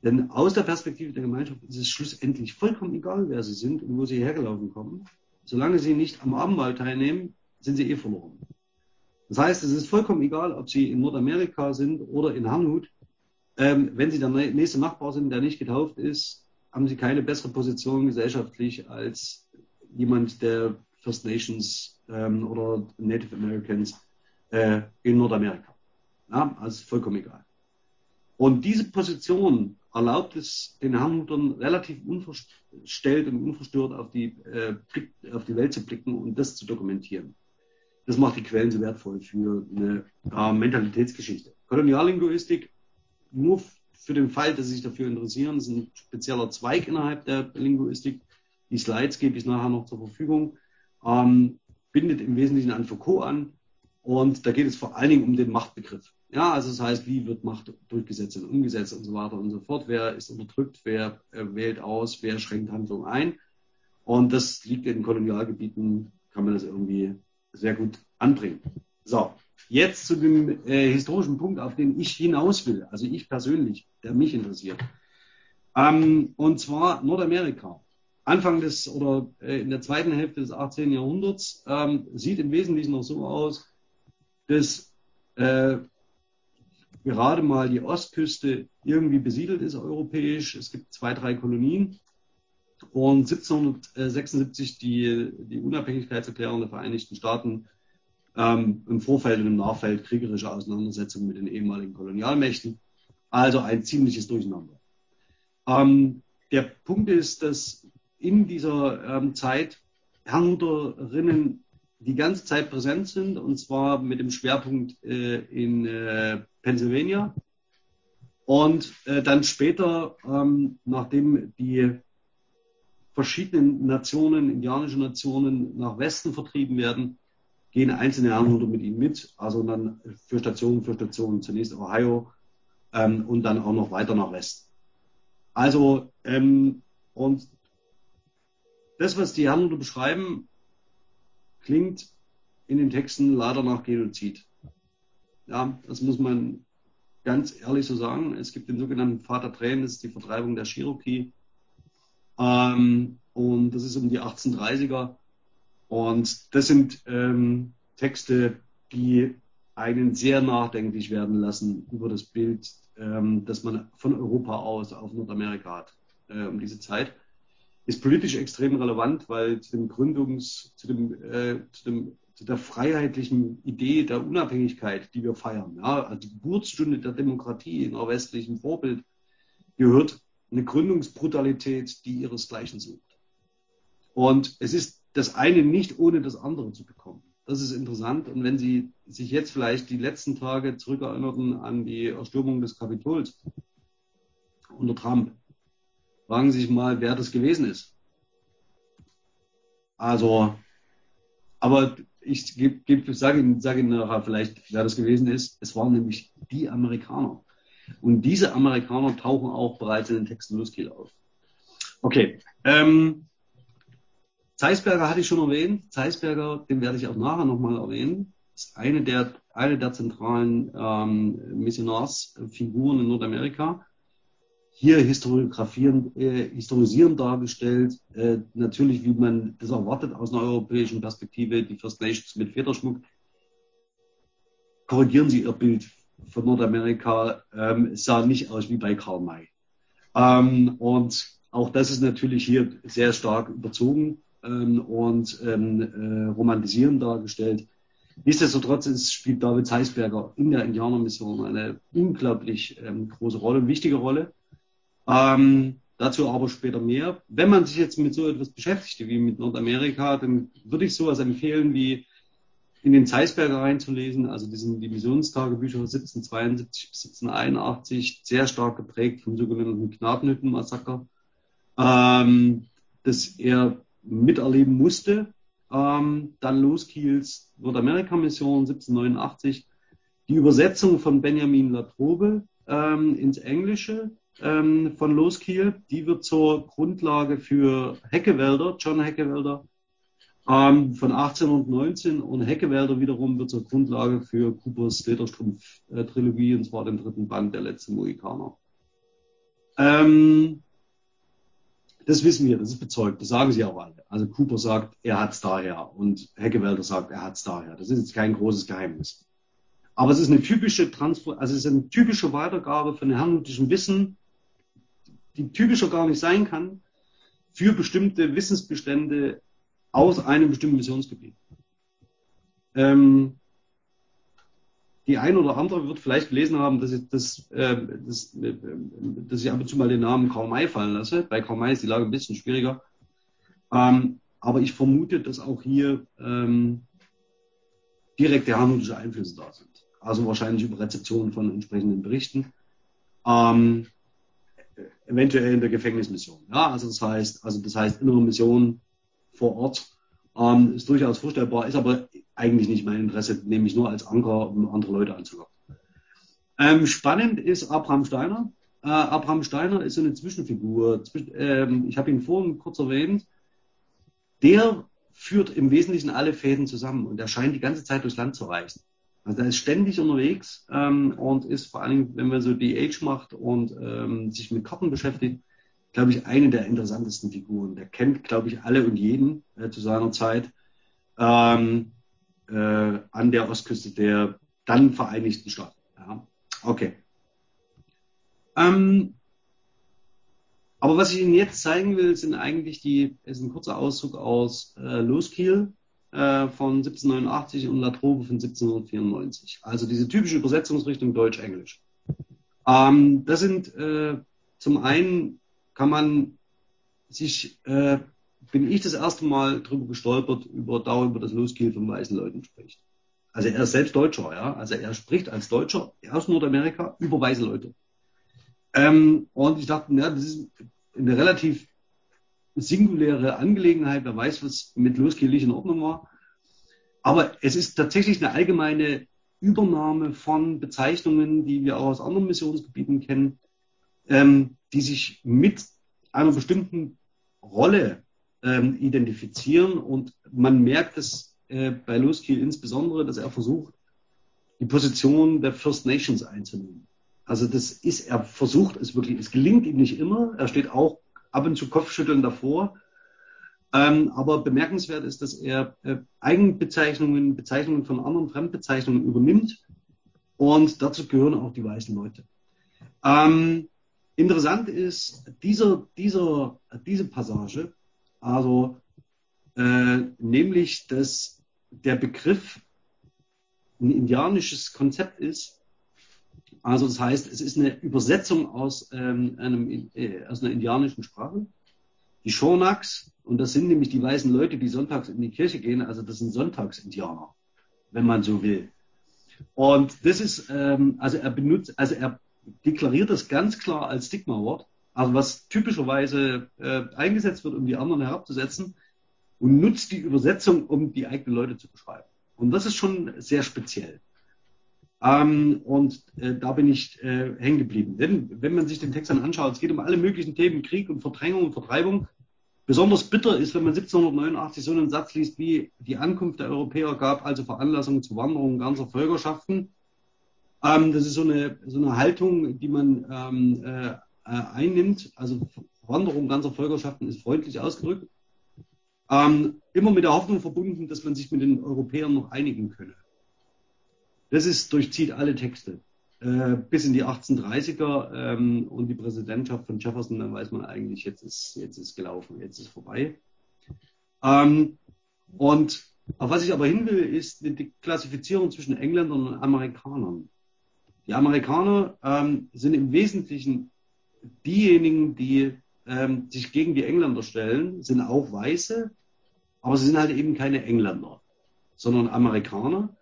A: Denn aus der Perspektive der Gemeinschaft ist es schlussendlich vollkommen egal, wer sie sind und wo sie hergelaufen kommen. Solange sie nicht am Abendmahl teilnehmen, sind sie eh verloren. Das heißt, es ist vollkommen egal, ob sie in Nordamerika sind oder in Hanhut. Ähm, wenn sie der nächste Nachbar sind, der nicht getauft ist, haben sie keine bessere Position gesellschaftlich als jemand der First Nations ähm, oder Native Americans äh, in Nordamerika. Ja, also vollkommen egal. Und diese Position erlaubt es den Herrnhutern relativ unverstellt und unverstört auf die, äh, Blick, auf die Welt zu blicken und das zu dokumentieren. Das macht die Quellen so wertvoll für eine äh, Mentalitätsgeschichte. Koloniallinguistik nur für den Fall, dass Sie sich dafür interessieren, ist ein spezieller Zweig innerhalb der Linguistik. Die Slides gebe ich nachher noch zur Verfügung. Ähm, bindet im Wesentlichen an Foucault an. Und da geht es vor allen Dingen um den Machtbegriff. Ja, also das heißt, wie wird Macht durchgesetzt und umgesetzt und so weiter und so fort. Wer ist unterdrückt, wer äh, wählt aus, wer schränkt Handlung ein. Und das liegt in Kolonialgebieten, kann man das irgendwie sehr gut anbringen. So, Jetzt zu dem äh, historischen Punkt, auf den ich hinaus will, also ich persönlich, der mich interessiert. Ähm, und zwar Nordamerika. Anfang des oder äh, in der zweiten Hälfte des 18. Jahrhunderts ähm, sieht im Wesentlichen noch so aus, dass äh, gerade mal die Ostküste irgendwie besiedelt ist europäisch. Es gibt zwei, drei Kolonien. Und 1776 die, die Unabhängigkeitserklärung der Vereinigten Staaten ähm, im Vorfeld und im Nachfeld kriegerische Auseinandersetzungen mit den ehemaligen Kolonialmächten. Also ein ziemliches Durcheinander. Ähm, der Punkt ist, dass in dieser ähm, Zeit Herrnhuterinnen die ganze Zeit präsent sind, und zwar mit dem Schwerpunkt äh, in äh, Pennsylvania. Und äh, dann später, ähm, nachdem die verschiedenen Nationen, indianische Nationen nach Westen vertrieben werden, gehen einzelne Herrenhuter mit ihm mit, also dann für Station für Station, zunächst Ohio ähm, und dann auch noch weiter nach Westen. Also, ähm, und das, was die Herrenhuter beschreiben, klingt in den Texten leider nach Genozid. Ja, das muss man ganz ehrlich so sagen. Es gibt den sogenannten Vater Tränen, das ist die Vertreibung der Cherokee. Ähm, und das ist um die 1830er. Und das sind ähm, Texte, die einen sehr nachdenklich werden lassen über das Bild, ähm, das man von Europa aus auf Nordamerika hat äh, um diese Zeit. Ist politisch extrem relevant, weil zu dem Gründungs, zu dem, äh, zu dem zu der freiheitlichen Idee der Unabhängigkeit, die wir feiern, ja, also die Geburtsstunde der Demokratie in einer westlichen Vorbild, gehört eine Gründungsbrutalität, die ihresgleichen sucht. Und es ist das eine nicht ohne das andere zu bekommen. Das ist interessant. Und wenn Sie sich jetzt vielleicht die letzten Tage zurückerinnerten an die Erstürmung des Kapitols unter Trump, fragen Sie sich mal, wer das gewesen ist. Also, aber ich sage Ihnen, sage Ihnen nachher vielleicht, wer das gewesen ist. Es waren nämlich die Amerikaner. Und diese Amerikaner tauchen auch bereits in den Texten Luskiel auf. Okay. Ähm, Zeisberger hatte ich schon erwähnt. Zeisberger, den werde ich auch nachher nochmal erwähnen. Ist eine der, eine der zentralen ähm, Missionarsfiguren in Nordamerika. Hier historiografierend, äh, historisierend dargestellt. Äh, natürlich, wie man das erwartet aus einer europäischen Perspektive, die First Nations mit Federschmuck. Korrigieren Sie Ihr Bild von Nordamerika, ähm, sah nicht aus wie bei Karl May. Ähm, und auch das ist natürlich hier sehr stark überzogen ähm, und ähm, äh, romantisierend dargestellt. Nichtsdestotrotz ist, spielt David Heisberger in der Indianermission eine unglaublich ähm, große Rolle, wichtige Rolle. Ähm, dazu aber später mehr. Wenn man sich jetzt mit so etwas beschäftigt wie mit Nordamerika, dann würde ich sowas empfehlen wie in den Zeisberger reinzulesen, also diesen Divisionstagebücher 1772 bis 1781, sehr stark geprägt vom sogenannten Knabenhüttenmassaker, ähm, das er miterleben musste. Ähm, dann Loskiels Nordamerika-Mission 1789, die Übersetzung von Benjamin Latrobe ähm, ins Englische ähm, von Loskiel, die wird zur Grundlage für Heckewälder, John Heckewälder, ähm, von 1819 und Heckewälder wiederum wird zur Grundlage für Coopers Lederstrumpf-Trilogie, und zwar den dritten Band, der letzte Mohikaner. Ähm, das wissen wir, das ist bezeugt, das sagen sie auch alle. Also Cooper sagt, er hat es daher und Heckewälder sagt, er hat es daher. Das ist jetzt kein großes Geheimnis. Aber es ist eine typische Transfer, also es ist eine typische Weitergabe von herrnhutischem Wissen, die typischer gar nicht sein kann, für bestimmte Wissensbestände aus einem bestimmten Missionsgebiet. Ähm, die ein oder andere wird vielleicht gelesen haben, dass ich, das, äh, das, äh, dass ich ab und zu mal den Namen Karl fallen lasse. Bei Karl ist die Lage ein bisschen schwieriger. Ähm, aber ich vermute, dass auch hier ähm, direkte harmonische Einflüsse da sind. Also wahrscheinlich über Rezeption von entsprechenden Berichten. Ähm, eventuell in der Gefängnismission. Ja, also das heißt, also das heißt innere Mission vor Ort ähm, ist durchaus vorstellbar, ist aber eigentlich nicht mein Interesse, nämlich nur als Anker, um andere Leute anzulocken. Ähm, spannend ist Abraham Steiner. Äh, Abraham Steiner ist so eine Zwischenfigur. Zwisch ähm, ich habe ihn vorhin kurz erwähnt. Der führt im Wesentlichen alle Fäden zusammen und er scheint die ganze Zeit durchs Land zu reisen. Also er ist ständig unterwegs ähm, und ist vor allem, wenn man so die Age macht und ähm, sich mit Karten beschäftigt, glaube ich, eine der interessantesten Figuren. Der kennt, glaube ich, alle und jeden äh, zu seiner Zeit ähm, äh, an der Ostküste der dann Vereinigten Staaten. Ja. Okay. Ähm, aber was ich Ihnen jetzt zeigen will, sind eigentlich die, ist ein kurzer Auszug aus äh, Loskiel, äh, von 1789 und La Trobe von 1794. Also diese typische Übersetzungsrichtung Deutsch-Englisch. Ähm, das sind äh, zum einen kann man sich, äh, bin ich das erste Mal drüber gestolpert, über darüber, dass Loskiel von weißen Leuten spricht. Also er ist selbst Deutscher, ja. Also er spricht als Deutscher aus Nordamerika über weiße Leute. Ähm, und ich dachte, ja, das ist eine relativ singuläre Angelegenheit. Wer weiß, was mit Loskiel in Ordnung war. Aber es ist tatsächlich eine allgemeine Übernahme von Bezeichnungen, die wir auch aus anderen Missionsgebieten kennen, ähm, die sich mit einer bestimmten Rolle ähm, identifizieren. Und man merkt es äh, bei Loskiel insbesondere, dass er versucht, die Position der First Nations einzunehmen. Also das ist, er versucht es wirklich, es gelingt ihm nicht immer. Er steht auch ab und zu Kopfschütteln davor. Ähm, aber bemerkenswert ist, dass er äh, Eigenbezeichnungen, Bezeichnungen von anderen Fremdbezeichnungen übernimmt. Und dazu gehören auch die weißen Leute. Ähm, interessant ist dieser, dieser, diese Passage, also äh, nämlich, dass der Begriff ein indianisches Konzept ist. Also das heißt, es ist eine Übersetzung aus, ähm, einem, äh, aus einer indianischen Sprache. Die Shonaks, und das sind nämlich die weißen Leute, die sonntags in die Kirche gehen, also das sind Sonntagsindianer, wenn man so will. Und das ist, ähm, also er benutzt, also er deklariert das ganz klar als Stigma-Wort, also was typischerweise äh, eingesetzt wird, um die anderen herabzusetzen und nutzt die Übersetzung, um die eigenen Leute zu beschreiben. Und das ist schon sehr speziell. Ähm, und äh, da bin ich äh, hängen geblieben. Denn wenn man sich den Text dann anschaut, es geht um alle möglichen Themen, Krieg und Verdrängung und Vertreibung. Besonders bitter ist, wenn man 1789 so einen Satz liest wie die Ankunft der Europäer gab also Veranlassung zur Wanderung ganzer Völkerschaften. Ähm, das ist so eine, so eine Haltung, die man ähm, äh, äh, einnimmt, also Wanderung ganzer Völkerschaften ist freundlich ausgedrückt, ähm, immer mit der Hoffnung verbunden, dass man sich mit den Europäern noch einigen könne. Das ist, durchzieht alle Texte. Äh, bis in die 1830er ähm, und die Präsidentschaft von Jefferson, dann weiß man eigentlich, jetzt ist, jetzt ist gelaufen, jetzt ist vorbei. Ähm, und auf was ich aber hin will, ist die Klassifizierung zwischen Engländern und Amerikanern. Die Amerikaner ähm, sind im Wesentlichen diejenigen, die ähm, sich gegen die Engländer stellen, sind auch Weiße, aber sie sind halt eben keine Engländer, sondern Amerikaner.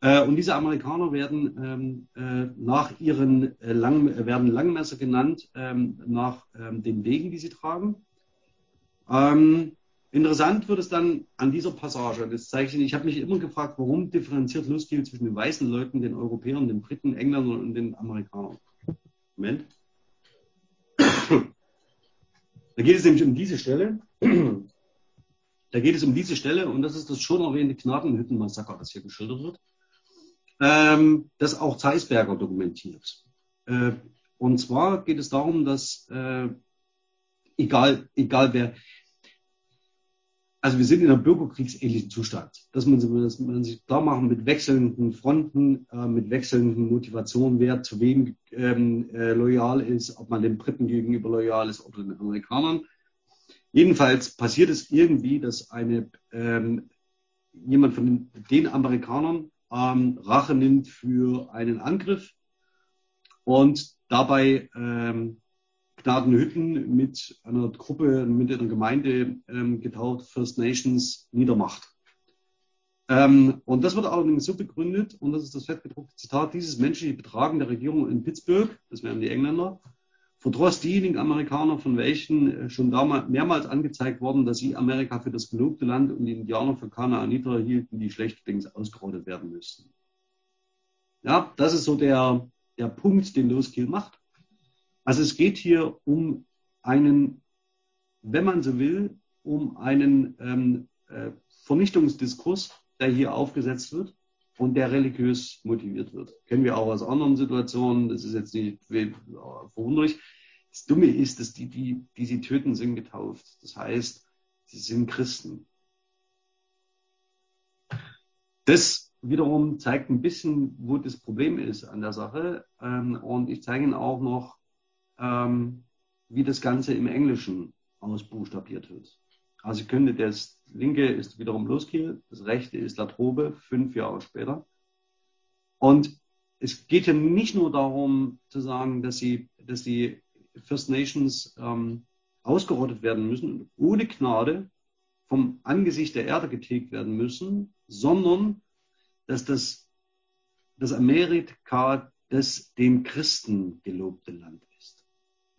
A: Äh, und diese Amerikaner werden ähm, äh, nach ihren äh, Lang, werden Langmesser genannt, ähm, nach ähm, den Wegen, die sie tragen. Ähm, interessant wird es dann an dieser Passage, das zeige ich ich habe mich immer gefragt, warum differenziert Luskiel zwischen den weißen Leuten, den Europäern, den Briten, Engländern und den Amerikanern. Moment. Da geht es nämlich um diese Stelle. Da geht es um diese Stelle und das ist das schon erwähnte Knabenhüttenmassaker, das hier geschildert wird, ähm, das auch Zeisberger dokumentiert. Äh, und zwar geht es darum, dass äh, egal, egal wer, also wir sind in einem bürgerkriegsähnlichen Zustand. Das muss man, sich klar machen mit wechselnden Fronten, äh, mit wechselnden Motivationen, wer zu wem ähm, äh, loyal ist, ob man den Briten gegenüber loyal ist oder den Amerikanern. Jedenfalls passiert es irgendwie, dass eine, ähm, jemand von den, den Amerikanern ähm, Rache nimmt für einen Angriff und dabei ähm, Gnadenhütten mit einer Gruppe, mit einer Gemeinde ähm, getauft, First Nations, niedermacht. Ähm, und das wird allerdings so begründet, und das ist das fettgedruckte Zitat, dieses menschliche Betragen der Regierung in Pittsburgh, das wären die Engländer, verdross diejenigen Amerikaner, von welchen äh, schon damals mehrmals angezeigt worden, dass sie Amerika für das gelobte Land und die Indianer für Kanaaniter hielten, die schlechterdings ausgerottet werden müssten. Ja, das ist so der, der Punkt, den Loskill macht. Also es geht hier um einen, wenn man so will, um einen ähm, äh, Vernichtungsdiskurs, der hier aufgesetzt wird und der religiös motiviert wird. Kennen wir auch aus anderen Situationen, das ist jetzt nicht verwunderlich. Das Dumme ist, dass die, die, die sie töten, sind getauft. Das heißt, sie sind Christen. Das wiederum zeigt ein bisschen, wo das Problem ist an der Sache. Ähm, und ich zeige Ihnen auch noch, ähm, wie das Ganze im Englischen ausbuchstabiert wird. Also könnte das linke ist wiederum Loskiel, das rechte ist Latrobe, fünf Jahre später. Und es geht ja nicht nur darum zu sagen, dass sie, dass die First Nations ähm, ausgerottet werden müssen und ohne Gnade vom Angesicht der Erde getilgt werden müssen, sondern dass das, das Amerika das dem Christen gelobte Land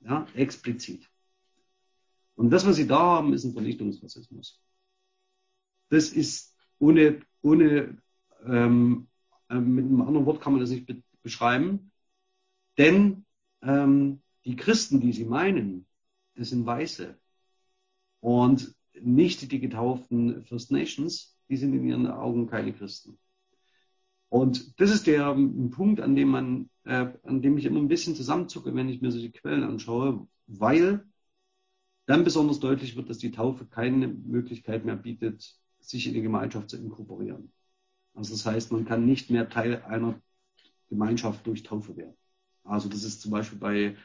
A: ja, explizit. Und das, was Sie da haben, ist ein Vernichtungsrassismus. Das ist ohne, ohne ähm, äh, mit einem anderen Wort kann man das nicht be beschreiben. Denn ähm, die Christen, die Sie meinen, das sind Weiße. Und nicht die getauften First Nations, die sind in ihren Augen keine Christen. Und das ist der Punkt, an dem man, äh, an dem ich immer ein bisschen zusammenzucke, wenn ich mir solche Quellen anschaue, weil dann besonders deutlich wird, dass die Taufe keine Möglichkeit mehr bietet, sich in die Gemeinschaft zu inkorporieren. Also das heißt, man kann nicht mehr Teil einer Gemeinschaft durch Taufe werden. Also das ist zum Beispiel bei,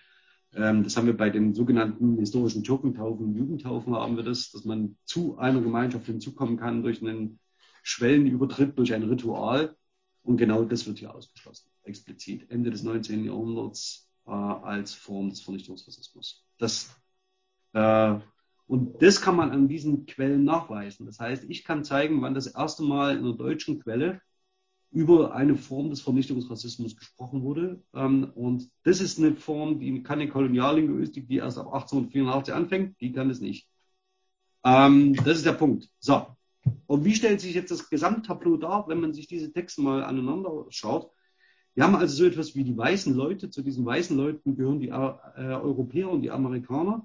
A: ähm, das haben wir bei den sogenannten historischen Türkentaufen, Jugendtaufen haben wir das, dass man zu einer Gemeinschaft hinzukommen kann durch einen Schwellenübertritt, durch ein Ritual. Und genau das wird hier ausgeschlossen, explizit. Ende des 19. Jahrhunderts äh, als Form des Vernichtungsrassismus. Das, und das kann man an diesen Quellen nachweisen. Das heißt, ich kann zeigen, wann das erste Mal in einer deutschen Quelle über eine Form des Vernichtungsrassismus gesprochen wurde. Ähm, und das ist eine Form, die keine Koloniallinguistik, die erst ab 1884 anfängt, die kann es nicht. Ähm, das ist der Punkt. So, und wie stellt sich jetzt das Gesamttableau dar, wenn man sich diese Texte mal aneinander schaut? Wir haben also so etwas wie die weißen Leute. Zu diesen weißen Leuten gehören die äh, Europäer und die Amerikaner.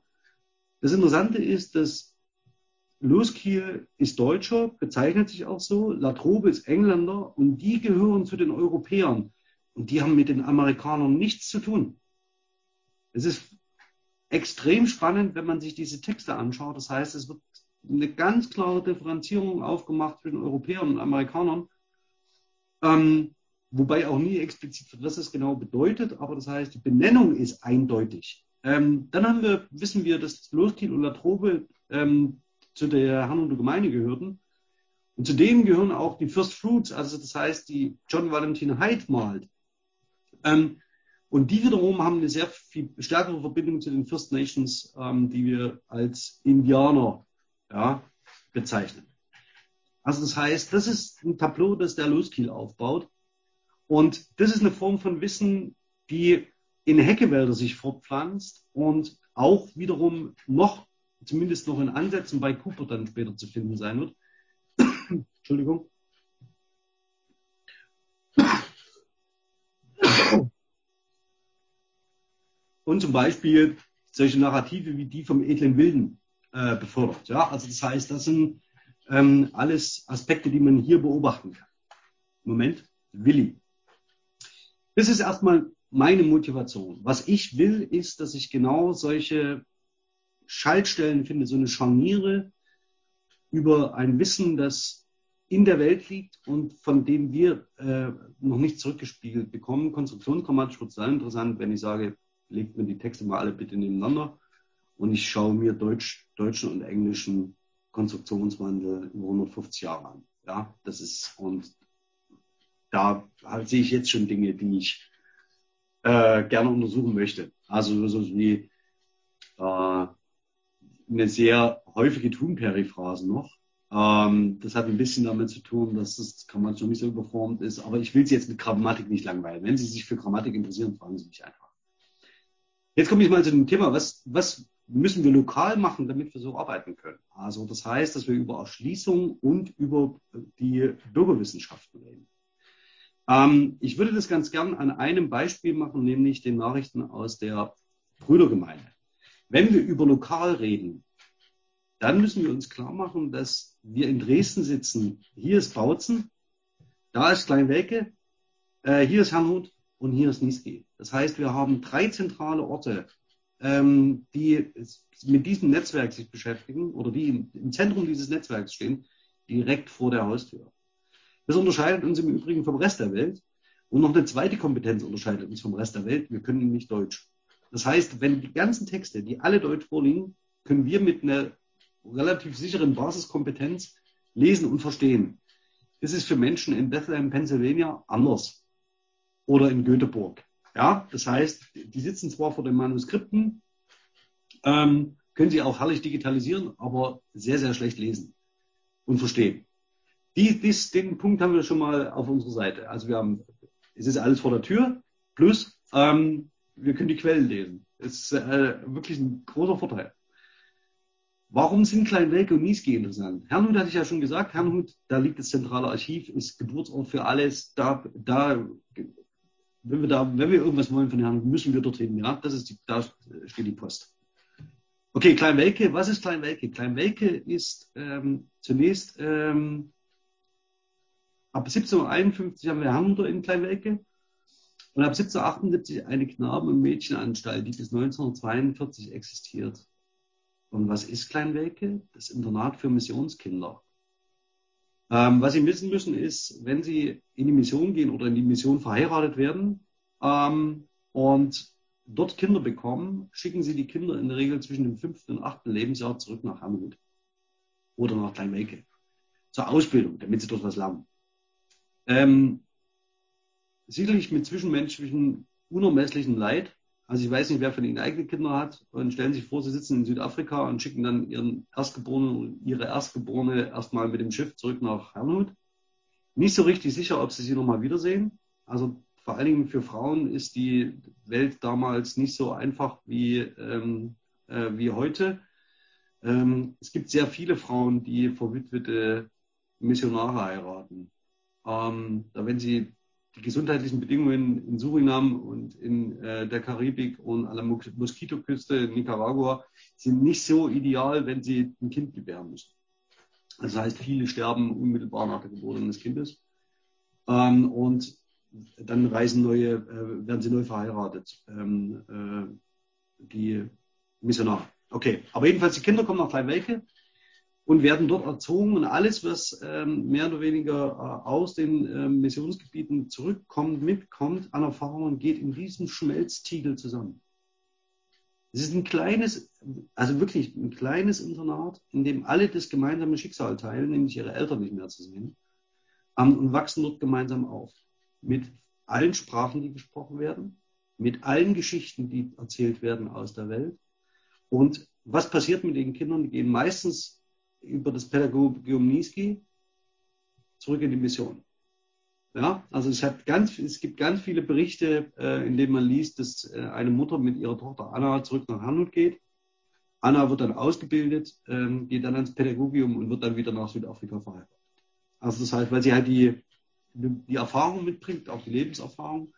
A: Das Interessante ist, dass Loskiel ist Deutscher, bezeichnet sich auch so. Latrobe ist Engländer und die gehören zu den Europäern. Und die haben mit den Amerikanern nichts zu tun. Es ist extrem spannend, wenn man sich diese Texte anschaut. Das heißt, es wird eine ganz klare Differenzierung aufgemacht zwischen Europäern und Amerikanern. Ähm, wobei auch nie explizit wird, was es genau bedeutet, aber das heißt, die Benennung ist eindeutig. Ähm, dann haben wir, wissen wir, dass Loskiel und Latrobe ähm, zu der Hannover Gemeinde gehörten. Und zu denen gehören auch die First Fruits, also das heißt, die John Valentin Hyde malt. Ähm, und die wiederum haben eine sehr viel stärkere Verbindung zu den First Nations, ähm, die wir als Indianer ja, bezeichnen. Also das heißt, das ist ein Tableau, das der Loskiel aufbaut. Und das ist eine Form von Wissen, die in Heckewälder sich fortpflanzt und auch wiederum noch, zumindest noch in Ansätzen bei Cooper dann später zu finden sein wird. Entschuldigung. Und zum Beispiel solche Narrative wie die vom edlen Wilden äh, befördert. Ja, also das heißt, das sind ähm, alles Aspekte, die man hier beobachten kann. Moment, Willi. Das ist erstmal meine Motivation. Was ich will, ist, dass ich genau solche Schaltstellen finde, so eine Scharniere über ein Wissen, das in der Welt liegt und von dem wir äh, noch nicht zurückgespiegelt bekommen. Konstruktionsgrammatisch wird es dann interessant, wenn ich sage, legt mir die Texte mal alle bitte nebeneinander und ich schaue mir Deutsch, deutschen und englischen Konstruktionswandel über 150 Jahre an. Ja, das ist, und da halt sehe ich jetzt schon Dinge, die ich äh, gerne untersuchen möchte. Also so wie äh, eine sehr häufige Tun-Periphrase noch. Ähm, das hat ein bisschen damit zu tun, dass das Grammatik nicht so überformt ist. Aber ich will Sie jetzt mit Grammatik nicht langweilen. Wenn Sie sich für Grammatik interessieren, fragen Sie mich einfach. Jetzt komme ich mal zu dem Thema, was, was müssen wir lokal machen, damit wir so arbeiten können? Also das heißt, dass wir über Erschließung und über die Bürgerwissenschaften reden. Ähm, ich würde das ganz gern an einem Beispiel machen, nämlich den Nachrichten aus der Brüdergemeinde. Wenn wir über lokal reden, dann müssen wir uns klar machen, dass wir in Dresden sitzen. Hier ist Bautzen, da ist Kleinwelke, äh, hier ist Herrnhut und hier ist Niesky. Das heißt, wir haben drei zentrale Orte, ähm, die mit diesem Netzwerk sich beschäftigen oder die im Zentrum dieses Netzwerks stehen, direkt vor der Haustür. Das unterscheidet uns im Übrigen vom Rest der Welt. Und noch eine zweite Kompetenz unterscheidet uns vom Rest der Welt. Wir können nicht Deutsch. Das heißt, wenn die ganzen Texte, die alle Deutsch vorliegen, können wir mit einer relativ sicheren Basiskompetenz lesen und verstehen. Das ist für Menschen in Bethlehem, Pennsylvania anders. Oder in Göteborg. Ja, das heißt, die sitzen zwar vor den Manuskripten, ähm, können sie auch herrlich digitalisieren, aber sehr, sehr schlecht lesen und verstehen. Die, dies, den Punkt haben wir schon mal auf unserer Seite. Also wir haben, es ist alles vor der Tür, plus ähm, wir können die Quellen lesen. Das ist äh, wirklich ein großer Vorteil. Warum sind Kleinwelke und Niesky interessant? Herrnhut hatte ich ja schon gesagt. Herrnhut, da liegt das zentrale Archiv, ist Geburtsort für alles. Da, da, wenn wir da, wenn wir irgendwas wollen von Herrnhut, müssen wir dorthin. Ja, das ist die, da steht die Post. Okay, Kleinwelke. Was ist Kleinwelke? Kleinwelke ist ähm, zunächst ähm, Ab 1751 haben wir Herrnhuter in Kleinwelke und ab 1778 eine Knaben- und Mädchenanstalt, die bis 1942 existiert. Und was ist Kleinwelke? Das Internat für Missionskinder. Ähm, was Sie wissen müssen ist, wenn Sie in die Mission gehen oder in die Mission verheiratet werden ähm, und dort Kinder bekommen, schicken Sie die Kinder in der Regel zwischen dem fünften und achten Lebensjahr zurück nach Herrnhut oder nach Kleinwelke zur Ausbildung, damit sie dort was lernen. Ähm, sicherlich mit zwischenmenschlichen unermesslichen Leid. Also ich weiß nicht, wer von Ihnen eigene Kinder hat und stellen sich vor, Sie sitzen in Südafrika und schicken dann Ihren Erstgeborenen, Ihre Erstgeborene erstmal mit dem Schiff zurück nach Herrnhut. Nicht so richtig sicher, ob Sie sie nochmal wiedersehen. Also vor allen Dingen für Frauen ist die Welt damals nicht so einfach wie, ähm, äh, wie heute. Ähm, es gibt sehr viele Frauen, die verwitwete Missionare heiraten. Ähm, da wenn Sie die gesundheitlichen Bedingungen in Surinam und in äh, der Karibik und an der Moskitoküste in Nicaragua sind nicht so ideal, wenn Sie ein Kind gebären müssen. Das heißt, viele sterben unmittelbar nach der Geburt eines Kindes. Ähm, und dann reisen neue, äh, werden sie neu verheiratet. Ähm, äh, die Missionar. Okay, aber jedenfalls die Kinder kommen nach Kleinwelke und werden dort erzogen und alles, was ähm, mehr oder weniger äh, aus den äh, Missionsgebieten zurückkommt, mitkommt an Erfahrungen, geht in diesem Schmelztiegel zusammen. Es ist ein kleines, also wirklich ein kleines Internat, in dem alle das gemeinsame Schicksal teilen, nämlich ihre Eltern nicht mehr zu sehen, ähm, und wachsen dort gemeinsam auf. Mit allen Sprachen, die gesprochen werden, mit allen Geschichten, die erzählt werden aus der Welt. Und was passiert mit den Kindern? Die gehen meistens über das Pädagogium Niski zurück in die Mission. Ja, also es, hat ganz, es gibt ganz viele Berichte, äh, in denen man liest, dass äh, eine Mutter mit ihrer Tochter Anna zurück nach Hanut geht. Anna wird dann ausgebildet, ähm, geht dann ans Pädagogium und wird dann wieder nach Südafrika verheiratet. Also das heißt, weil sie halt die, die Erfahrung mitbringt, auch die Lebenserfahrung.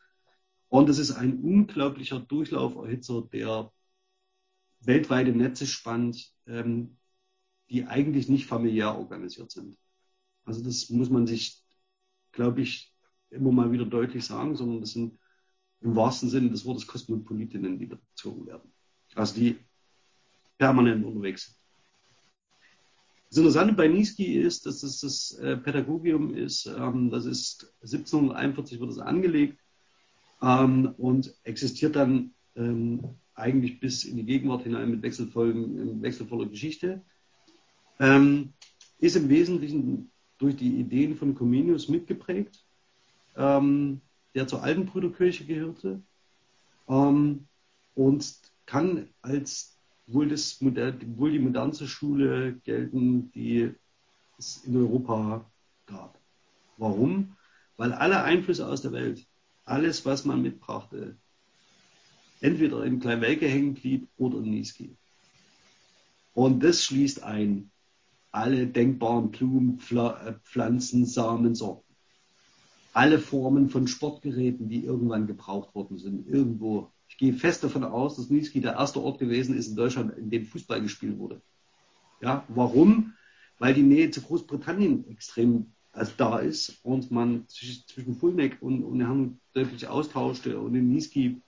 A: Und es ist ein unglaublicher Durchlauferhitzer, der weltweite Netze spannt, ähm, die eigentlich nicht familiär organisiert sind. Also das muss man sich, glaube ich, immer mal wieder deutlich sagen, sondern das sind im wahrsten Sinne des Wortes Kosmopolitinnen, die bezogen werden. Also die permanent unterwegs sind. Das Interessante bei Niski ist, dass es das äh, Pädagogium ist, ähm, das ist 1741 wird es angelegt ähm, und existiert dann ähm, eigentlich bis in die Gegenwart hinein mit wechselvoller Geschichte. Ähm, ist im Wesentlichen durch die Ideen von Comenius mitgeprägt, ähm, der zur Altenbrüderkirche gehörte ähm, und kann als wohl, das, wohl die modernste Schule gelten, die es in Europa gab. Warum? Weil alle Einflüsse aus der Welt, alles, was man mitbrachte, entweder in Kleinwelke hängen blieb oder in Niski. Und das schließt ein alle denkbaren Blumen, äh, Pflanzen, Samen, Sorten. Alle Formen von Sportgeräten, die irgendwann gebraucht worden sind, irgendwo. Ich gehe fest davon aus, dass Niski der erste Ort gewesen ist in Deutschland, in dem Fußball gespielt wurde. Ja, warum? Weil die Nähe zu Großbritannien extrem also da ist und man zwischen Fulneck und, und Herrn deutlich austauschte und in Niski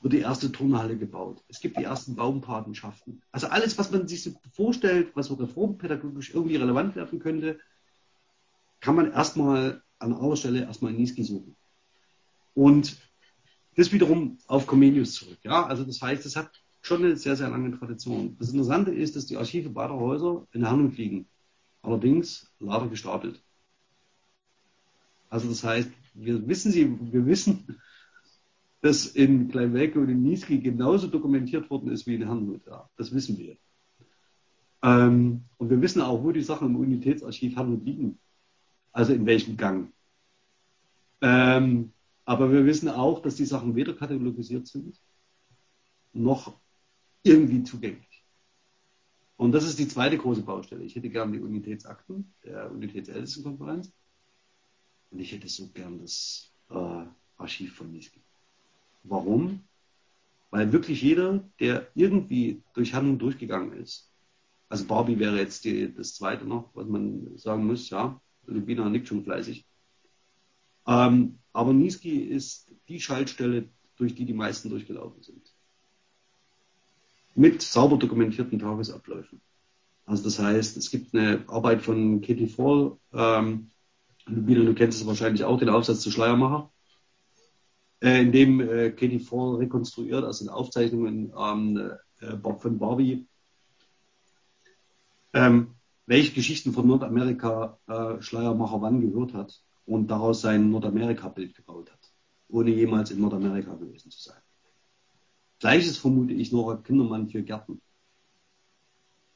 A: wird die erste Turnhalle gebaut. Es gibt die ersten Baumpatenschaften. Also alles, was man sich so vorstellt, was so reformpädagogisch irgendwie relevant werden könnte, kann man erstmal an aller Stelle erstmal in Niski suchen. Und das wiederum auf Comenius zurück. Ja, also das heißt, es hat schon eine sehr, sehr lange Tradition. Das Interessante ist, dass die Archive beider Häuser in Hernum liegen. Allerdings leider gestapelt. Also das heißt, wir wissen sie, wir wissen, das in Kleinwelke und in Niesky genauso dokumentiert worden ist wie in Herrnhut. Ja, das wissen wir. Ähm, und wir wissen auch, wo die Sachen im Unitätsarchiv Herrnhut liegen. Also in welchem Gang. Ähm, aber wir wissen auch, dass die Sachen weder katalogisiert sind, noch irgendwie zugänglich. Und das ist die zweite große Baustelle. Ich hätte gern die Unitätsakten der Unitätsältestenkonferenz. Und ich hätte so gern das äh, Archiv von Niesky. Warum? Weil wirklich jeder, der irgendwie durch Handlung durchgegangen ist, also Barbie wäre jetzt die, das zweite noch, was man sagen muss, ja, Lubina nickt schon fleißig. Ähm, aber Niski ist die Schaltstelle, durch die die meisten durchgelaufen sind. Mit sauber dokumentierten Tagesabläufen. Also das heißt, es gibt eine Arbeit von Katie Fall, ähm, Lubina, du kennst es wahrscheinlich auch, den Aufsatz zu Schleiermacher äh, in dem äh, Katie Fall rekonstruiert, also in Aufzeichnungen ähm, äh, von Barbie, ähm, welche Geschichten von Nordamerika äh, Schleiermacher wann gehört hat und daraus sein Nordamerika-Bild gebaut hat, ohne jemals in Nordamerika gewesen zu sein. Gleiches vermute ich Nora Kindermann für Gärten.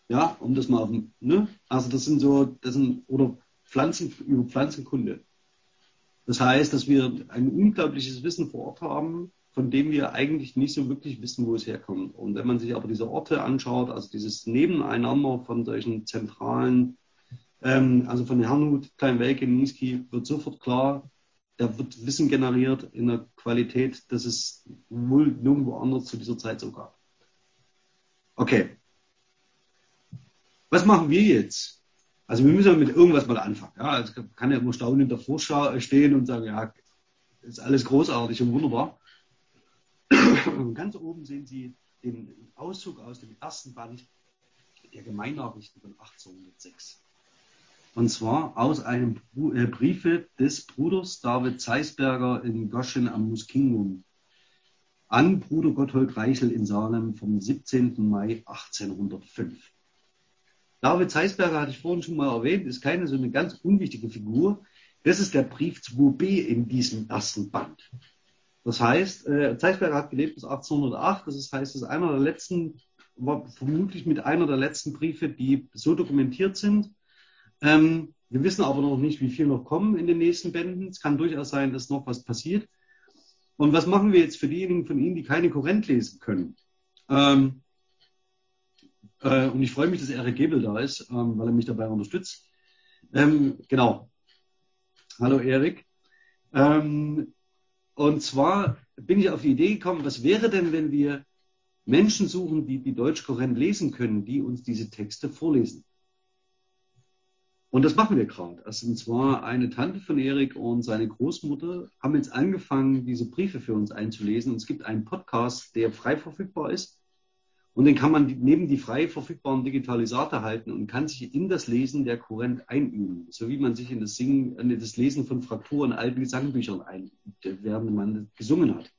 A: Ja, um das mal auf dem, ne? Also das sind so, das sind, oder Pflanzen, über Pflanzenkunde. Das heißt, dass wir ein unglaubliches Wissen vor Ort haben, von dem wir eigentlich nicht so wirklich wissen, wo es herkommt. Und wenn man sich aber diese Orte anschaut, also dieses Nebeneinander von solchen zentralen, ähm, also von Herrnhut, Kleinwelke, Niski, wird sofort klar, da wird Wissen generiert in einer Qualität, dass es wohl nirgendwo anders zu dieser Zeit so gab. Okay. Was machen wir jetzt? Also wir müssen mit irgendwas mal anfangen. Ja, also kann ja immer staunend davor stehen und sagen, ja, ist alles großartig und wunderbar. Und ganz oben sehen Sie den Auszug aus dem ersten Band der Gemeinnachrichten von 1806. Und zwar aus einem äh, Briefe des Bruders David Zeisberger in Goschen am Muskingum an Bruder Gotthold Reichel in Salem vom 17. Mai 1805. David Zeisberger hatte ich vorhin schon mal erwähnt, ist keine so eine ganz unwichtige Figur. Das ist der Brief 2b in diesem ersten Band. Das heißt, äh, Zeisberger hat gelebt bis 1808. Das heißt, es ist einer der letzten, war vermutlich mit einer der letzten Briefe, die so dokumentiert sind. Ähm, wir wissen aber noch nicht, wie viel noch kommen in den nächsten Bänden. Es kann durchaus sein, dass noch was passiert. Und was machen wir jetzt für diejenigen von Ihnen, die keine Korrent lesen können? Ähm, äh, und ich freue mich, dass Erik Gebel da ist, ähm, weil er mich dabei unterstützt. Ähm, genau. Hallo Erik. Ähm, und zwar bin ich auf die Idee gekommen, was wäre denn, wenn wir Menschen suchen, die die Deutschkorrent lesen können, die uns diese Texte vorlesen. Und das machen wir gerade. Also, und zwar eine Tante von Erik und seine Großmutter haben jetzt angefangen, diese Briefe für uns einzulesen. Und es gibt einen Podcast, der frei verfügbar ist. Und den kann man neben die frei verfügbaren Digitalisate halten und kann sich in das Lesen der Kurrent einüben. So wie man sich in das, Singen, in das Lesen von Frakturen alten Gesangbüchern einübt, während man gesungen hat.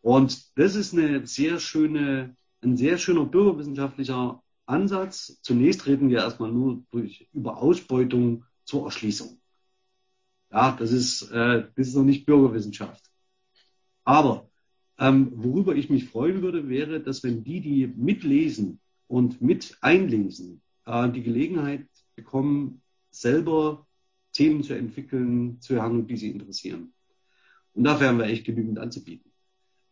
A: Und das ist eine sehr schöne, ein sehr schöner bürgerwissenschaftlicher Ansatz. Zunächst reden wir erstmal nur durch, über Ausbeutung zur Erschließung. Ja, das ist, äh, das ist noch nicht Bürgerwissenschaft. Aber ähm, worüber ich mich freuen würde, wäre, dass wenn die, die mitlesen und mit einlesen, äh, die Gelegenheit bekommen, selber Themen zu entwickeln, zu erhandeln, die sie interessieren. Und dafür haben wir echt genügend anzubieten.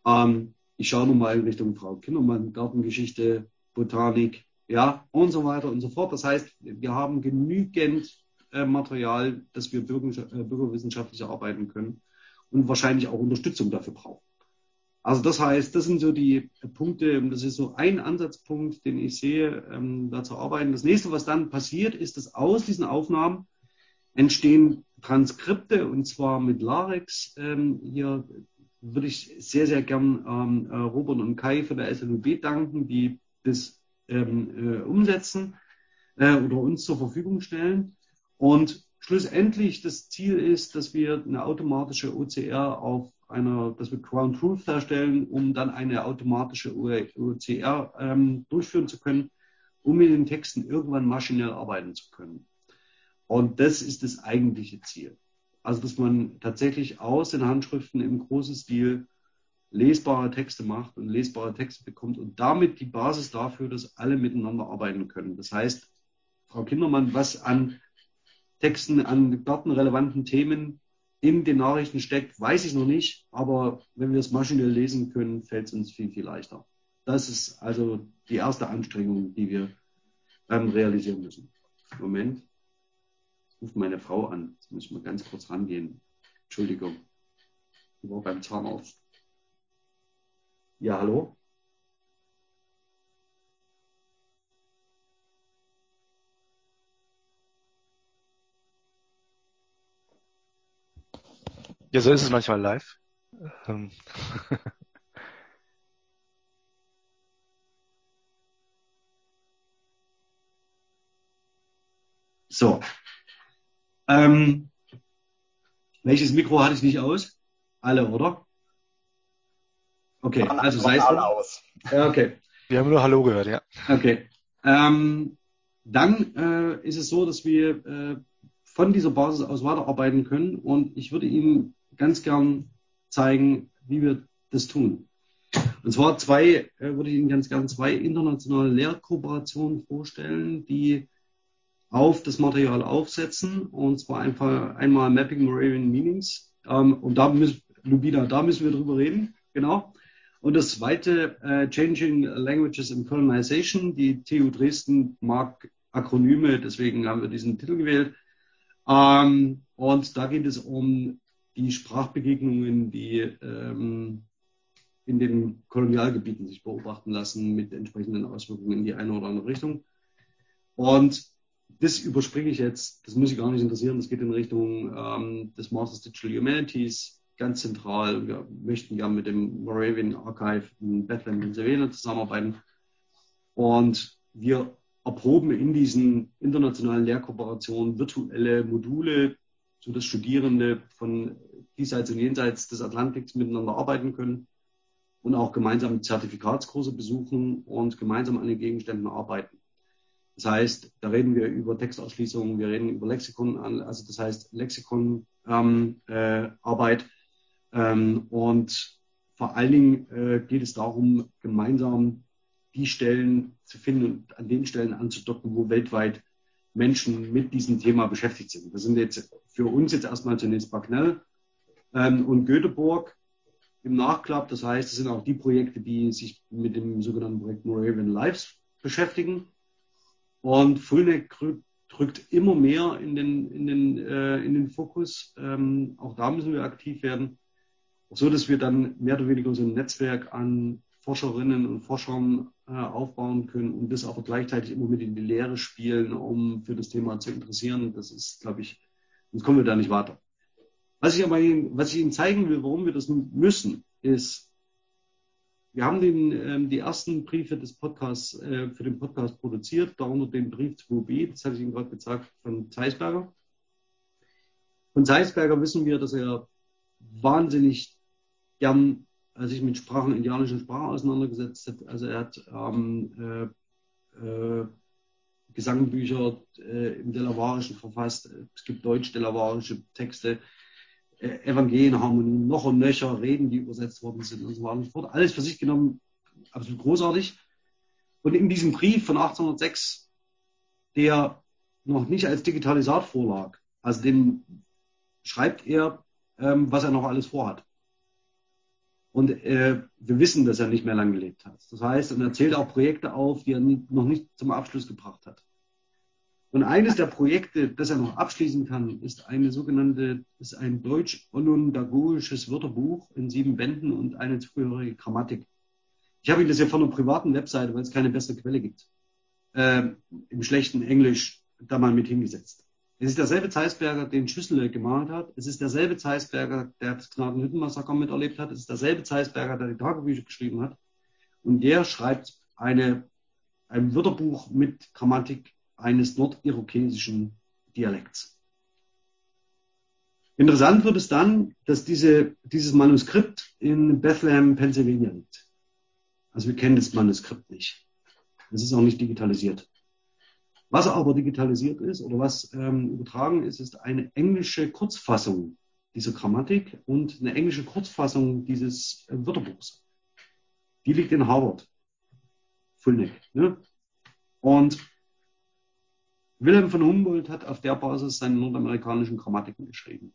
A: Ähm, ich schaue nun mal in Richtung Frau Kindermann, Gartengeschichte, Botanik, ja, und so weiter und so fort. Das heißt, wir haben genügend äh, Material, dass wir bürger, äh, bürgerwissenschaftlich arbeiten können und wahrscheinlich auch Unterstützung dafür brauchen. Also das heißt, das sind so die Punkte, das ist so ein Ansatzpunkt, den ich sehe, ähm, da zu arbeiten. Das nächste, was dann passiert, ist, dass aus diesen Aufnahmen entstehen Transkripte und zwar mit Larex. Ähm, hier würde ich sehr, sehr gern ähm, äh, Robert und Kai von der SLUB danken, die das ähm, äh, umsetzen äh, oder uns zur Verfügung stellen. Und schlussendlich das Ziel ist, dass wir eine automatische OCR auf einer, dass wir Ground Truth herstellen, um dann eine automatische OCR ähm, durchführen zu können, um mit den Texten irgendwann maschinell arbeiten zu können. Und das ist das eigentliche Ziel. Also, dass man tatsächlich aus den Handschriften im großen Stil lesbare Texte macht und lesbare Texte bekommt und damit die Basis dafür, dass alle miteinander arbeiten können. Das heißt, Frau Kindermann, was an Texten, an gartenrelevanten Themen in den Nachrichten steckt, weiß ich noch nicht, aber wenn wir es maschinell lesen können, fällt es uns viel, viel leichter. Das ist also die erste Anstrengung, die wir ähm, realisieren müssen. Moment. Ruft meine Frau an. Jetzt muss ich mal ganz kurz rangehen. Entschuldigung. Ich war beim Zahnarzt. Ja, hallo?
C: Ja, so ist es manchmal live. Ähm.
A: So. Ähm, welches Mikro hatte ich nicht aus? Alle, oder? Okay, also sei es alle aus. Okay.
C: Wir haben nur Hallo gehört, ja.
A: Okay. Ähm, dann äh, ist es so, dass wir äh, von dieser Basis aus weiterarbeiten können und ich würde Ihnen ganz gern zeigen, wie wir das tun. Und zwar zwei, äh, würde ich Ihnen ganz gern zwei internationale Lehrkooperationen vorstellen, die auf das Material aufsetzen. Und zwar einfach einmal Mapping Moravian Meanings. Ähm, und da müssen, Lubina, da müssen wir drüber reden. Genau. Und das zweite, äh, Changing Languages and Colonization. Die TU Dresden mag Akronyme, deswegen haben wir diesen Titel gewählt. Ähm, und da geht es um die Sprachbegegnungen, die ähm, in den Kolonialgebieten sich beobachten lassen, mit entsprechenden Auswirkungen in die eine oder andere Richtung. Und das überspringe ich jetzt, das muss ich gar nicht interessieren, das geht in Richtung ähm, des Masters Digital Humanities. ganz zentral. Wir möchten gerne mit dem Moravian Archive in Bethlehem, Pennsylvania zusammenarbeiten. Und wir erproben in diesen internationalen Lehrkooperationen virtuelle Module, sodass Studierende von diesseits und jenseits des Atlantiks miteinander arbeiten können und auch gemeinsam Zertifikatskurse besuchen und gemeinsam an den Gegenständen arbeiten. Das heißt, da reden wir über Textausschließungen, wir reden über Lexikon, also das heißt Lexikonarbeit ähm, äh, ähm, und vor allen Dingen äh, geht es darum, gemeinsam die Stellen zu finden und an den Stellen anzudocken, wo weltweit Menschen mit diesem Thema beschäftigt sind. Das sind jetzt für uns jetzt erstmal zunächst Bagnell ähm, und Göteborg im Nachklapp. Das heißt, es sind auch die Projekte, die sich mit dem sogenannten Projekt Moravian Lives beschäftigen. Und Fulneck drückt immer mehr in den, in den, äh, in den Fokus. Ähm, auch da müssen wir aktiv werden. So dass wir dann mehr oder weniger so ein Netzwerk an Forscherinnen und Forschern äh, aufbauen können und das aber gleichzeitig immer mit in die Lehre spielen, um für das Thema zu interessieren. Das ist, glaube ich, sonst kommen wir da nicht weiter. Was ich aber Ihnen, was ich Ihnen zeigen will, warum wir das müssen, ist, wir haben den, ähm, die ersten Briefe des Podcasts, äh, für den Podcast produziert, darunter den Brief 2b, das hatte ich Ihnen gerade gesagt, von Zeisberger. Von Zeisberger wissen wir, dass er wahnsinnig gern sich mit Sprachen, indianischen Sprachen auseinandergesetzt hat. Also er hat ähm, äh, äh, Gesangbücher äh, im Delawarischen verfasst. Es gibt deutsch-delawarische Texte. Äh, Evangelienharmonien, noch und nöcher, Reden, die übersetzt worden sind und so weiter und so fort. Alles für sich genommen absolut großartig. Und in diesem Brief von 1806, der noch nicht als Digitalisat vorlag, also den schreibt er, ähm, was er noch alles vorhat. Und äh, wir wissen, dass er nicht mehr lange gelebt hat. Das heißt, er zählt auch Projekte auf, die er nie, noch nicht zum Abschluss gebracht hat. Und eines der Projekte, das er noch abschließen kann, ist eine sogenannte, ist ein deutsch-onondagogisches Wörterbuch in sieben Bänden und eine zugehörige Grammatik. Ich habe Ihnen das ja von einer privaten Webseite, weil es keine bessere Quelle gibt, äh, im schlechten Englisch da mal mit hingesetzt. Es ist derselbe Zeisberger, den Schüssel gemalt hat. Es ist derselbe Zeisberger, der das Gnadenhüttenmassaker miterlebt hat. Es ist derselbe Zeisberger, der die Tagebücher geschrieben hat. Und der schreibt eine, ein Wörterbuch mit Grammatik eines nordirokesischen Dialekts. Interessant wird es dann, dass diese, dieses Manuskript in Bethlehem, Pennsylvania liegt. Also wir kennen das Manuskript nicht. Es ist auch nicht digitalisiert. Was aber digitalisiert ist oder was ähm, übertragen ist, ist eine englische Kurzfassung dieser Grammatik und eine englische Kurzfassung dieses äh, Wörterbuchs. Die liegt in Harvard. Fullneck. Ne? Und Wilhelm von Humboldt hat auf der Basis seine nordamerikanischen Grammatiken geschrieben.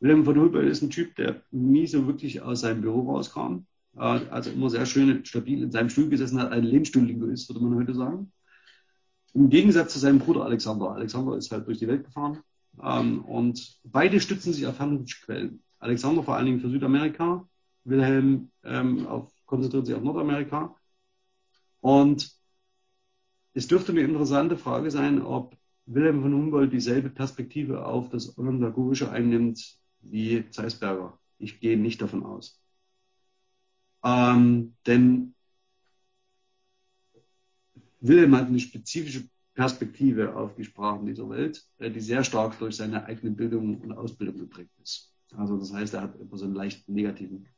A: Wilhelm von Humboldt ist ein Typ, der nie so wirklich aus seinem Büro rauskam. Also immer sehr schön stabil in seinem Stuhl gesessen hat, ein Lehnstuhl-Linguist, würde man heute sagen. Im Gegensatz zu seinem Bruder Alexander. Alexander ist halt durch die Welt gefahren. Ähm, und beide stützen sich auf herrliche Quellen. Alexander vor allen Dingen für Südamerika, Wilhelm ähm, auf, konzentriert sich auf Nordamerika. Und es dürfte eine interessante Frage sein, ob Wilhelm von Humboldt dieselbe Perspektive auf das Onondagogische einnimmt wie Zeisberger. Ich gehe nicht davon aus. Ähm, denn Wilhelm hat eine spezifische Perspektive auf die Sprachen dieser Welt, äh, die sehr stark durch seine eigene Bildung und Ausbildung geprägt ist. Also das heißt, er hat immer so einen leicht negativen,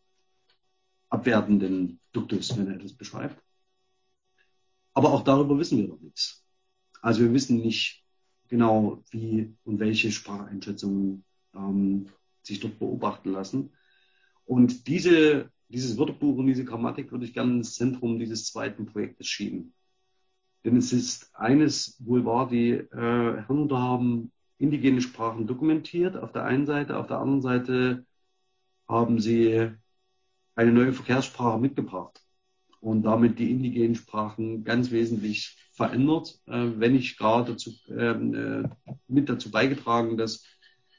A: abwertenden Duktus, wenn er etwas beschreibt. Aber auch darüber wissen wir noch nichts. Also wir wissen nicht genau, wie und welche Spracheinschätzungen ähm, sich dort beobachten lassen. Und diese, dieses Wörterbuch und diese Grammatik würde ich gerne ins Zentrum dieses zweiten Projektes schieben. Denn es ist eines wohl wahr, die äh, Herren haben indigene Sprachen dokumentiert auf der einen Seite, auf der anderen Seite haben sie eine neue Verkehrssprache mitgebracht und damit die indigenen Sprachen ganz wesentlich verändert, äh, wenn nicht gerade dazu, ähm, äh, mit dazu beigetragen, dass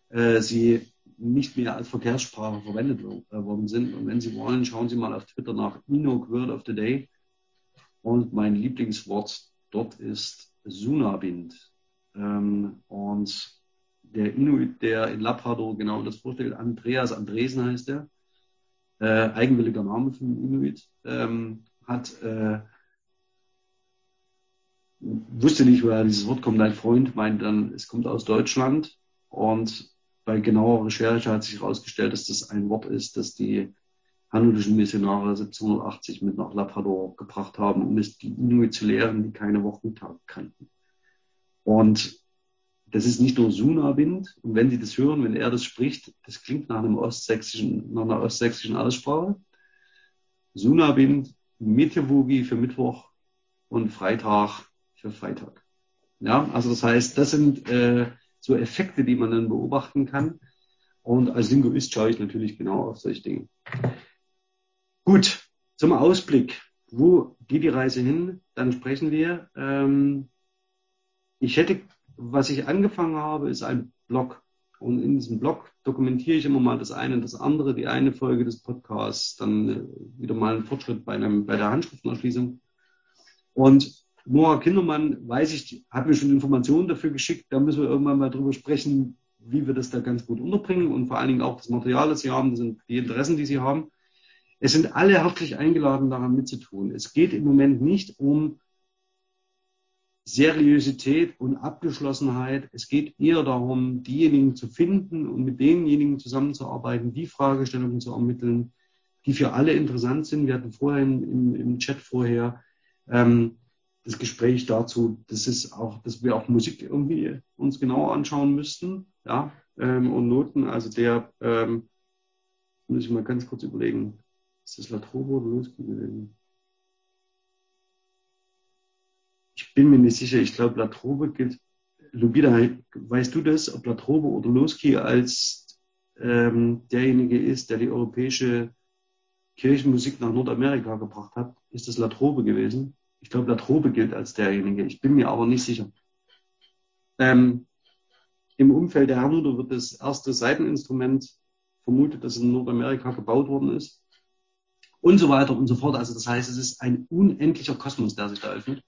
A: äh, sie nicht mehr als Verkehrssprache verwendet äh, worden sind. Und wenn Sie wollen, schauen Sie mal auf Twitter nach Inuk Word of the Day. Und mein Lieblingswort dort ist Sunabind. Ähm, und der Inuit, der in Labrador genau das vorstellt. Andreas Andresen heißt er. Äh, eigenwilliger Name für den Inuit. Ähm, hat, äh, wusste nicht, woher dieses Wort kommt. Ein Freund meint dann, es kommt aus Deutschland. Und bei genauer Recherche hat sich herausgestellt, dass das ein Wort ist, das die hanutischen Missionare 1780 mit nach Labrador gebracht haben, um es die Inuit zu lehren, die keine Wochentage kannten. Und das ist nicht nur Suna-Wind. Und wenn Sie das hören, wenn er das spricht, das klingt nach, einem ostsächsischen, nach einer ostsächsischen Aussprache. Suna-Wind, Mittewogi für Mittwoch und Freitag für Freitag. Ja, also das heißt, das sind äh, so Effekte, die man dann beobachten kann. Und als Linguist schaue ich natürlich genau auf solche Dinge. Gut, zum Ausblick. Wo geht die Reise hin? Dann sprechen wir. Ähm, ich hätte, was ich angefangen habe, ist ein Blog. Und in diesem Blog dokumentiere ich immer mal das eine und das andere, die eine Folge des Podcasts, dann äh, wieder mal einen Fortschritt bei, einem, bei der Handschriftenerschließung. Und Nora Kindermann, weiß ich, hat mir schon Informationen dafür geschickt. Da müssen wir irgendwann mal drüber sprechen, wie wir das da ganz gut unterbringen und vor allen Dingen auch das Material, das Sie haben, das sind die Interessen, die Sie haben. Es sind alle herzlich eingeladen, daran mitzutun. Es geht im Moment nicht um Seriosität und Abgeschlossenheit. Es geht eher darum, diejenigen zu finden und mit denjenigen zusammenzuarbeiten, die Fragestellungen zu ermitteln, die für alle interessant sind. Wir hatten vorher im, im Chat vorher ähm, das Gespräch dazu, das ist auch, dass wir auch Musik irgendwie uns genauer anschauen müssten, ja, ähm, und Noten. Also der, ähm, muss ich mal ganz kurz überlegen, ist das Latrobe oder Losky gewesen? Ich bin mir nicht sicher. Ich glaube, Latrobe gilt. Lubida, weißt du das, ob Latrobe oder Losky als ähm, derjenige ist, der die europäische Kirchenmusik nach Nordamerika gebracht hat? Ist das Latrobe gewesen? Ich glaube, Latrobe gilt als derjenige. Ich bin mir aber nicht sicher. Ähm, Im Umfeld der Hernuder wird das erste Seiteninstrument vermutet, das in Nordamerika gebaut worden ist. Und so weiter und so fort. Also das heißt, es ist ein unendlicher Kosmos, der sich da öffnet.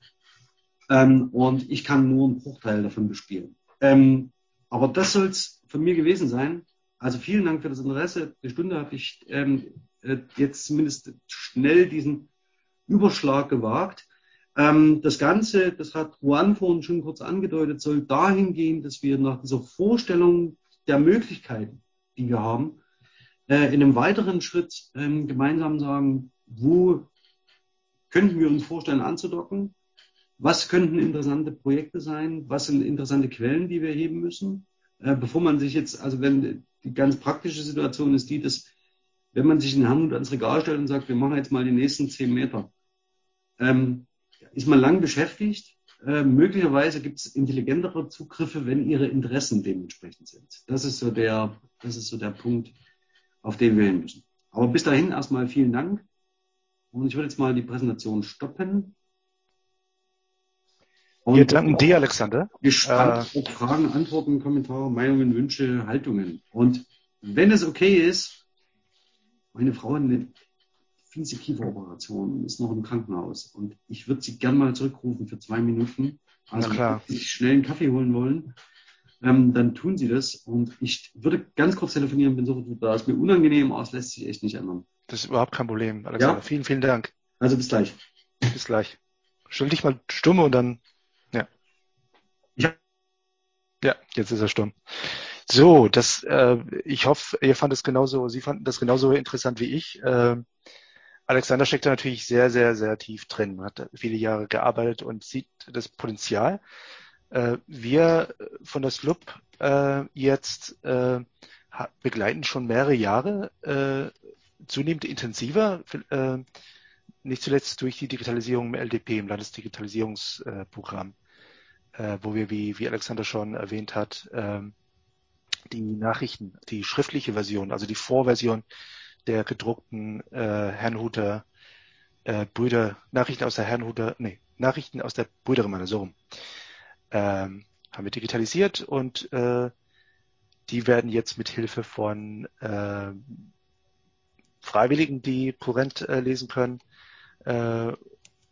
A: Ähm, und ich kann nur einen Bruchteil davon bespielen. Ähm, aber das soll es von mir gewesen sein. Also vielen Dank für das Interesse. Die Stunde habe ich ähm, äh, jetzt zumindest schnell diesen Überschlag gewagt. Ähm, das Ganze, das hat Juan vorhin schon kurz angedeutet, soll dahin gehen, dass wir nach dieser Vorstellung der Möglichkeiten, die wir haben, äh, in einem weiteren Schritt ähm, gemeinsam sagen, wo könnten wir uns vorstellen anzudocken? Was könnten interessante Projekte sein? Was sind interessante Quellen, die wir heben müssen? Äh, bevor man sich jetzt, also wenn die ganz praktische Situation ist die, dass wenn man sich in Hamburg ans Regal stellt und sagt, wir machen jetzt mal die nächsten zehn Meter, ähm, ist man lang beschäftigt. Äh, möglicherweise gibt es intelligentere Zugriffe, wenn ihre Interessen dementsprechend sind. Das ist so der, das ist so der Punkt, auf den wir hin müssen. Aber bis dahin erstmal vielen Dank. Und ich würde jetzt mal die Präsentation stoppen.
C: Und Wir danken dir, Alexander.
A: Gespannt äh, auf Fragen, Antworten, Kommentare, Meinungen, Wünsche, Haltungen. Und wenn es okay ist, meine Frau nimmt fiese Kieferoperation, ist noch im Krankenhaus. Und ich würde sie gern mal zurückrufen für zwei Minuten. Also, wenn Sie schnell einen Kaffee holen wollen, ähm, dann tun Sie das. Und ich würde ganz kurz telefonieren, bin sofort da. Ist mir unangenehm, aber es lässt sich echt nicht ändern.
C: Das ist überhaupt kein Problem, Alexander. Ja? Vielen, vielen Dank.
A: Also bis gleich.
C: Bis gleich. Stell dich mal stumm und dann, ja. Ja. Ja, jetzt ist er stumm. So, das, äh, ich hoffe, ihr fandet es genauso, Sie fanden das genauso interessant wie ich. Äh, Alexander steckt da natürlich sehr, sehr, sehr tief drin, hat viele Jahre gearbeitet und sieht das Potenzial. Äh, wir von der SLUB äh, jetzt äh, begleiten schon mehrere Jahre zunehmend intensiver, nicht zuletzt durch die Digitalisierung im LDP, im Landesdigitalisierungsprogramm, wo wir, wie, wie Alexander schon erwähnt hat, ähm, die Nachrichten, die schriftliche Version, also die Vorversion der gedruckten äh, Herrnhuter äh, Brüder, Nachrichten aus der Herrnhuter, nee, Nachrichten aus der Brüdergemeinde, so rum, ähm, haben wir digitalisiert und äh, die werden jetzt mit Hilfe von äh, Freiwilligen, die Kurrent äh, lesen können, äh,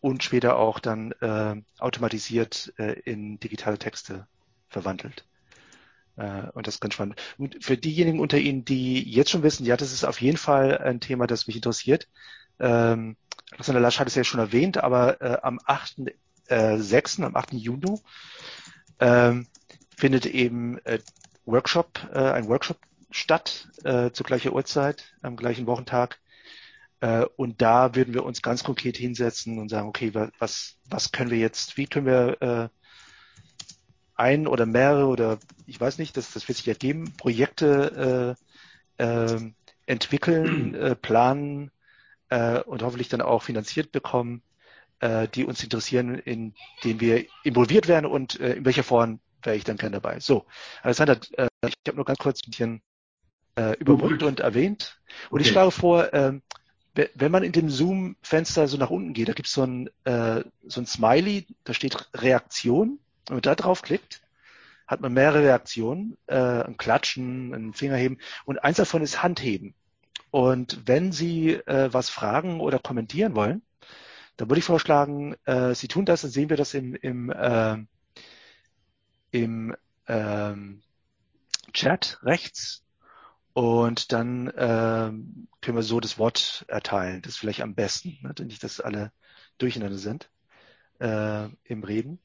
C: und später auch dann äh, automatisiert äh, in digitale Texte verwandelt. Äh, und das ist ganz spannend. Und für diejenigen unter Ihnen, die jetzt schon wissen, ja, das ist auf jeden Fall ein Thema, das mich interessiert. Ähm, Alexander Lasch hat es ja schon erwähnt, aber äh, am 8.6., äh, am 8. Juni, ähm, findet eben äh, Workshop, äh, ein Workshop statt, äh, zu gleicher Uhrzeit, am gleichen Wochentag. Äh, und da würden wir uns ganz konkret hinsetzen und sagen, okay, was, was können wir jetzt, wie können wir äh, ein oder mehrere oder ich weiß nicht, das, das wird sich ergeben, Projekte äh, äh, entwickeln, äh, planen äh, und hoffentlich dann auch finanziert bekommen, äh, die uns interessieren, in denen wir involviert werden und äh, in welcher Form wäre ich dann gern dabei. So, Alexander, äh, ich habe nur ganz kurz ein bisschen äh, überbrückt und erwähnt. Und okay. ich schlage vor, äh, wenn man in dem Zoom-Fenster so nach unten geht, da gibt es so ein, äh, so ein Smiley, da steht Reaktion. Wenn man da draufklickt, hat man mehrere Reaktionen, äh, ein Klatschen, ein Fingerheben und eins davon ist Handheben. Und wenn Sie äh, was fragen oder kommentieren wollen, dann würde ich vorschlagen, äh, Sie tun das, dann sehen wir das im, im, äh, im ähm, Chat rechts und dann äh, können wir so das Wort erteilen. Das ist vielleicht am besten, ne? nicht, dass alle durcheinander sind äh, im Reden.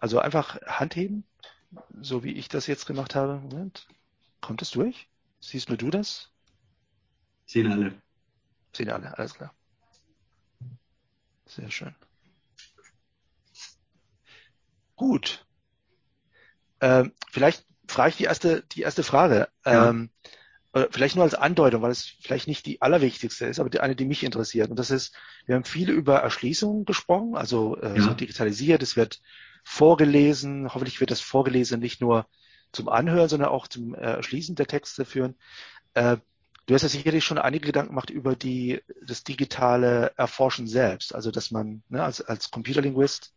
C: Also einfach Hand heben, so wie ich das jetzt gemacht habe. Moment. Kommt es durch? Siehst nur du das?
A: Sehen alle.
C: Sehen alle, alles klar. Sehr schön. Gut. Ähm, vielleicht frage ich die erste, die erste Frage. Ja. Ähm, vielleicht nur als Andeutung, weil es vielleicht nicht die allerwichtigste ist, aber die, eine, die mich interessiert. Und das ist, wir haben viel über Erschließung gesprochen, also äh, ja. so digitalisiert, es wird vorgelesen. Hoffentlich wird das Vorgelesen nicht nur zum Anhören, sondern auch zum äh, Erschließen der Texte führen. Äh, du hast ja sicherlich schon einige Gedanken gemacht über die, das digitale Erforschen selbst. Also, dass man ne, als, als Computerlinguist,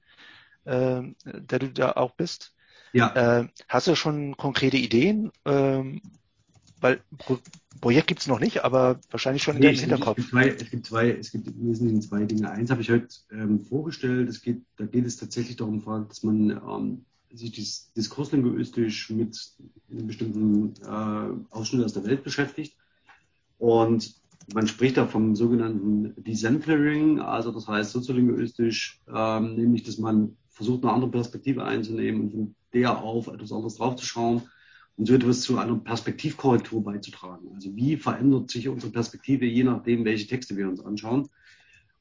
C: äh, der du da auch bist, ja. Äh, hast du schon konkrete Ideen? Ähm, weil Pro Projekt gibt es noch nicht, aber wahrscheinlich schon nee, in deinem Hinterkopf.
A: Es gibt, zwei, es gibt zwei, es gibt im Wesentlichen zwei Dinge. Eins habe ich heute ähm, vorgestellt. Es geht, da geht es tatsächlich darum, dass man ähm, sich dies, diskurslinguistisch mit einem bestimmten äh, Ausschnitt aus der Welt beschäftigt. Und man spricht da vom sogenannten Decentering, also das heißt soziolinguistisch, ähm, nämlich dass man versucht, eine andere Perspektive einzunehmen und von der auf etwas anderes draufzuschauen und so etwas zu einer Perspektivkorrektur beizutragen. Also wie verändert sich unsere Perspektive, je nachdem, welche Texte wir uns anschauen.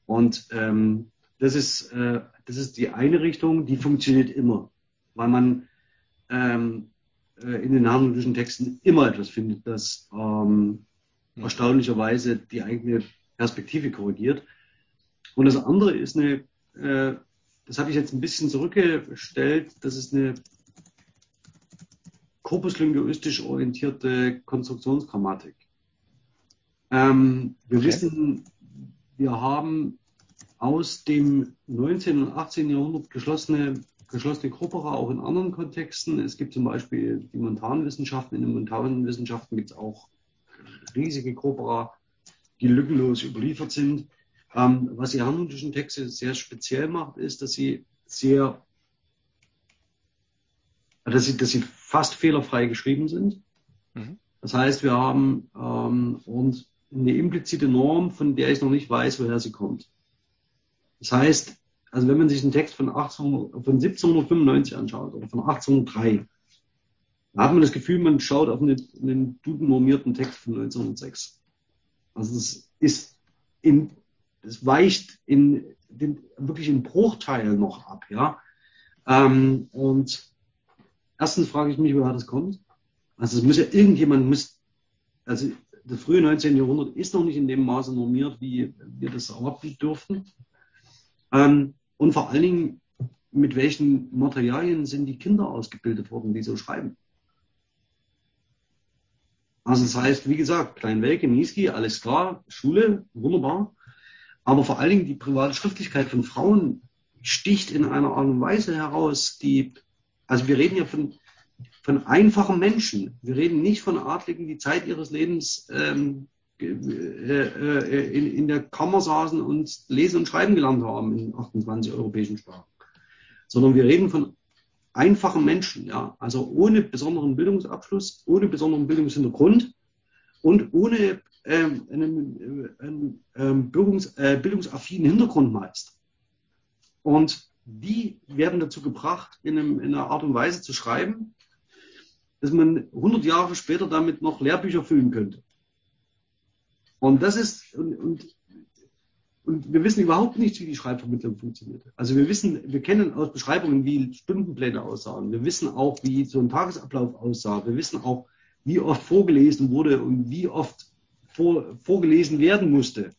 A: Und ähm, das, ist, äh, das ist die eine Richtung, die funktioniert immer, weil man ähm, äh, in den harmonischen Texten immer etwas findet, das ähm, hm. Erstaunlicherweise die eigene Perspektive korrigiert. Und das andere ist eine, äh, das habe ich jetzt ein bisschen zurückgestellt, das ist eine korpuslinguistisch orientierte Konstruktionsgrammatik. Ähm, wir okay. wissen, wir haben aus dem 19. und 18. Jahrhundert geschlossene, geschlossene Corpora auch in anderen Kontexten. Es gibt zum Beispiel die Montanwissenschaften. In den Montanwissenschaften gibt es auch riesige Corpora, die lückenlos überliefert sind. Ähm, was die harmonischen Texte sehr speziell macht, ist, dass sie sehr dass sie, dass sie fast fehlerfrei geschrieben sind. Mhm. Das heißt, wir haben ähm, und eine implizite Norm, von der ich noch nicht weiß, woher sie kommt. Das heißt, also wenn man sich einen Text von, 18, von 1795 anschaut oder von 1803, da hat man das Gefühl, man schaut auf einen, einen Duden-normierten Text von 1906. Also das ist in, das weicht in den, wirklich in Bruchteilen noch ab, ja. Ähm, und erstens frage ich mich, woher das kommt. Also es muss ja irgendjemand muss, also das frühe 19. Jahrhundert ist noch nicht in dem Maße normiert, wie wir das erwarten dürften. Ähm, und vor allen Dingen, mit welchen Materialien sind die Kinder ausgebildet worden, die so schreiben? Also das heißt, wie gesagt, Kleinwelke, Niski, alles klar, Schule, wunderbar. Aber vor allen Dingen die private Schriftlichkeit von Frauen sticht in einer Art und Weise heraus, die also wir reden ja von, von einfachen Menschen. Wir reden nicht von Adligen, die Zeit ihres Lebens ähm, äh, äh, in, in der Kammer saßen und lesen und schreiben gelernt haben in 28 europäischen Sprachen. Sondern wir reden von einfachen Menschen, ja, also ohne besonderen Bildungsabschluss, ohne besonderen Bildungshintergrund und ohne ähm, einen, äh, einen ähm, Bildungs, äh, bildungsaffinen Hintergrund meist. Und die werden dazu gebracht, in, einem, in, einer Art und Weise zu schreiben, dass man 100 Jahre später damit noch Lehrbücher füllen könnte. Und das ist, und, und, und wir wissen überhaupt nicht, wie die Schreibvermittlung funktioniert. Also wir wissen, wir kennen aus Beschreibungen, wie Stundenpläne aussahen. Wir wissen auch, wie so ein Tagesablauf aussah. Wir wissen auch, wie oft vorgelesen wurde und wie oft vor, vorgelesen werden musste.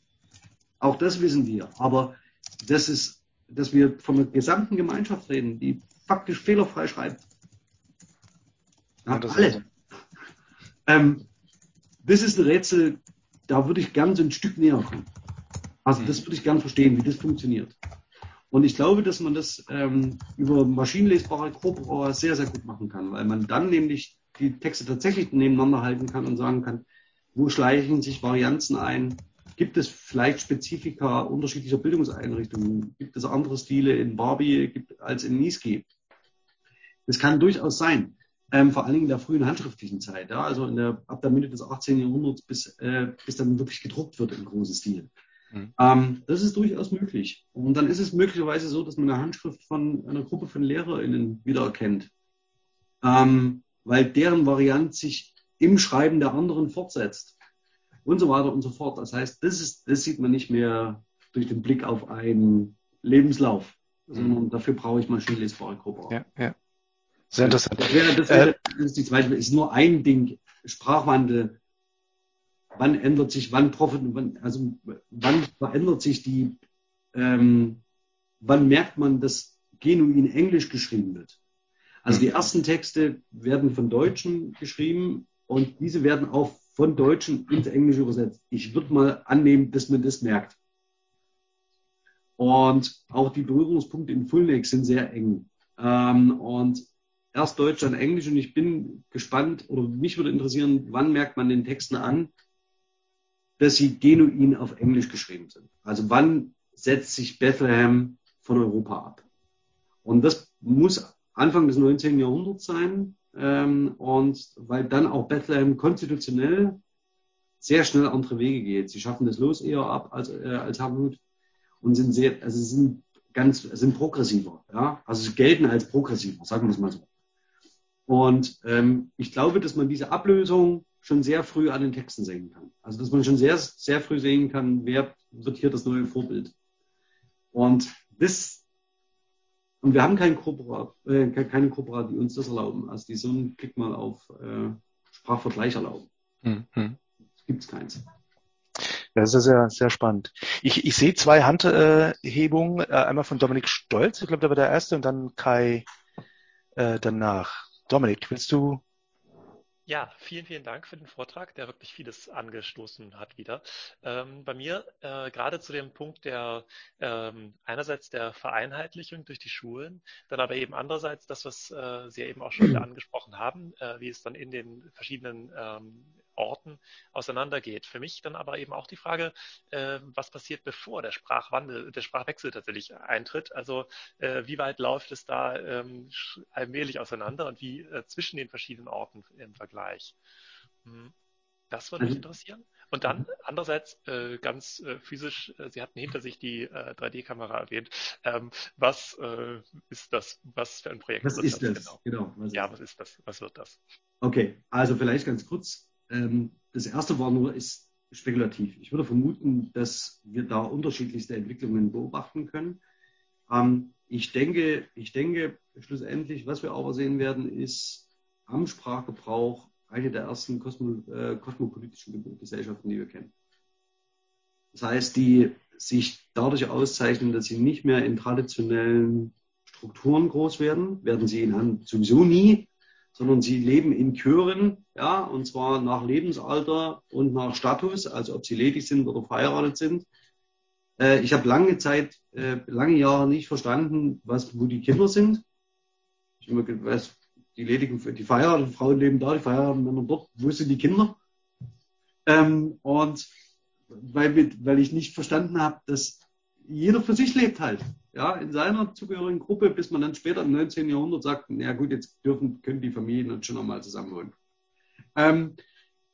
A: Auch das wissen wir. Aber das ist, dass wir von der gesamten Gemeinschaft reden, die faktisch fehlerfrei schreibt. Ja, alle. Ähm, das ist ein Rätsel, da würde ich gern so ein Stück näher kommen. Also das würde ich gern verstehen, wie das funktioniert. Und ich glaube, dass man das ähm, über maschinenlesbare Corpora sehr, sehr gut machen kann, weil man dann nämlich die Texte tatsächlich nebeneinander halten kann und sagen kann, wo schleichen sich Varianzen ein? Gibt es vielleicht Spezifika unterschiedlicher Bildungseinrichtungen? Gibt es andere Stile in Barbie als in Niski? Das kann durchaus sein. Ähm, vor allen Dingen in der frühen handschriftlichen Zeit, ja, also in der, ab der Mitte des 18. Jahrhunderts bis, äh, bis dann wirklich gedruckt wird im großen Stil. Mhm. Ähm, das ist durchaus möglich. Und dann ist es möglicherweise so, dass man eine Handschrift von einer Gruppe von LehrerInnen wiedererkennt. Ähm, weil deren Variant sich im Schreiben der anderen fortsetzt. Und so weiter und so fort. Das heißt, das, ist, das sieht man nicht mehr durch den Blick auf einen Lebenslauf, mhm. sondern dafür brauche ich maschinenlesbare Gruppe.
C: Ja, ja. Sehr interessant.
A: Das, wäre, das, wäre, äh, das ist die zweite, ist nur ein Ding. Sprachwandel. Wann ändert sich, wann profit, wann, also wann verändert sich die, ähm, wann merkt man, dass genuin Englisch geschrieben wird? Also die mhm. ersten Texte werden von Deutschen geschrieben und diese werden auch von Deutschen ins Englische übersetzt. Ich würde mal annehmen, dass man das merkt. Und auch die Berührungspunkte in Fullneck sind sehr eng. Ähm, und erst Deutsch, dann Englisch. Und ich bin gespannt, oder mich würde interessieren, wann merkt man den Texten an, dass sie genuin auf Englisch geschrieben sind. Also wann setzt sich Bethlehem von Europa ab? Und das muss Anfang des 19. Jahrhunderts sein. Ähm, und weil dann auch Bethlehem konstitutionell sehr schnell andere Wege geht. Sie schaffen das Los eher ab als, äh, als Hamut und sind sehr, also sind ganz, sind progressiver, ja. Also sie gelten als progressiver, sagen wir es mal so. Und ähm, ich glaube, dass man diese Ablösung schon sehr früh an den Texten sehen kann. Also dass man schon sehr, sehr früh sehen kann, wer wird hier das neue Vorbild. Und das und wir haben keinen Kooperat, äh, keine Kooperat, die uns das erlauben. Also die so einen Klick mal auf äh, Sprachvergleich erlauben. Mhm. Gibt es keins.
C: Das ist sehr, sehr spannend. Ich, ich sehe zwei Handhebungen, äh, einmal von Dominik Stolz, ich glaube, der war der erste, und dann Kai äh, danach. Dominik, willst du
D: ja, vielen, vielen Dank für den Vortrag, der wirklich vieles angestoßen hat wieder. Ähm, bei mir äh, gerade zu dem Punkt der ähm, einerseits der Vereinheitlichung durch die Schulen, dann aber eben andererseits das, was äh, Sie ja eben auch schon wieder angesprochen haben, äh, wie es dann in den verschiedenen ähm, Orten auseinandergeht. Für mich dann aber eben auch die Frage, äh, was passiert, bevor der Sprachwandel, der Sprachwechsel tatsächlich eintritt. Also äh, wie weit läuft es da ähm, allmählich auseinander und wie äh, zwischen den verschiedenen Orten im Vergleich? Hm. Das würde mich mhm. interessieren. Und dann andererseits äh, ganz äh, physisch, äh, Sie hatten hinter sich die äh, 3D-Kamera erwähnt. Ähm, was äh, ist das? Was für ein Projekt
A: was ist das? Genau.
D: genau was ja, was ist das? Was wird das?
A: Okay, also vielleicht ganz kurz. Ähm, das erste war nur, ist spekulativ. Ich würde vermuten, dass wir da unterschiedlichste Entwicklungen beobachten können. Ähm, ich denke, ich denke, schlussendlich, was wir aber sehen werden, ist am Sprachgebrauch eine der ersten äh, kosmopolitischen Gesellschaften, die wir kennen. Das heißt, die sich dadurch auszeichnen, dass sie nicht mehr in traditionellen Strukturen groß werden, werden sie in sowieso nie, sondern sie leben in Chören, ja, und zwar nach Lebensalter und nach Status, also ob sie ledig sind oder verheiratet sind. Äh, ich habe lange Zeit, äh, lange Jahre nicht verstanden, was, wo die Kinder sind. Ich immer weiß, die ledigen, die verheirateten Frauen leben da, die verheirateten Männer dort. Wo sind die Kinder? Ähm, und weil, weil ich nicht verstanden habe, dass jeder für sich lebt halt. Ja, in seiner zugehörigen Gruppe, bis man dann später im 19. Jahrhundert sagt, na gut, jetzt dürfen, können die Familien uns schon nochmal zusammenholen. Ähm,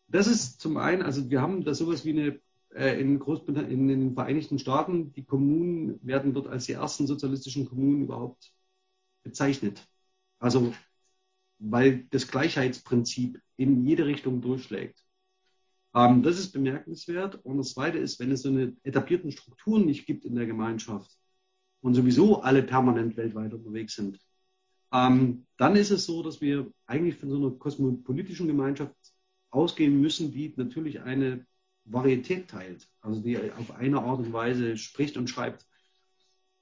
A: das ist zum einen, also wir haben da sowas wie eine äh, in Großbritannien, in den Vereinigten Staaten, die Kommunen werden dort als die ersten sozialistischen Kommunen überhaupt bezeichnet. Also, weil das Gleichheitsprinzip in jede Richtung durchschlägt. Ähm, das ist bemerkenswert. Und das Zweite ist, wenn es so eine etablierten Strukturen nicht gibt in der Gemeinschaft und sowieso alle permanent weltweit unterwegs sind, ähm, dann ist es so, dass wir eigentlich von so einer kosmopolitischen Gemeinschaft ausgehen müssen, die natürlich eine Varietät teilt, also die auf eine Art und Weise spricht und schreibt.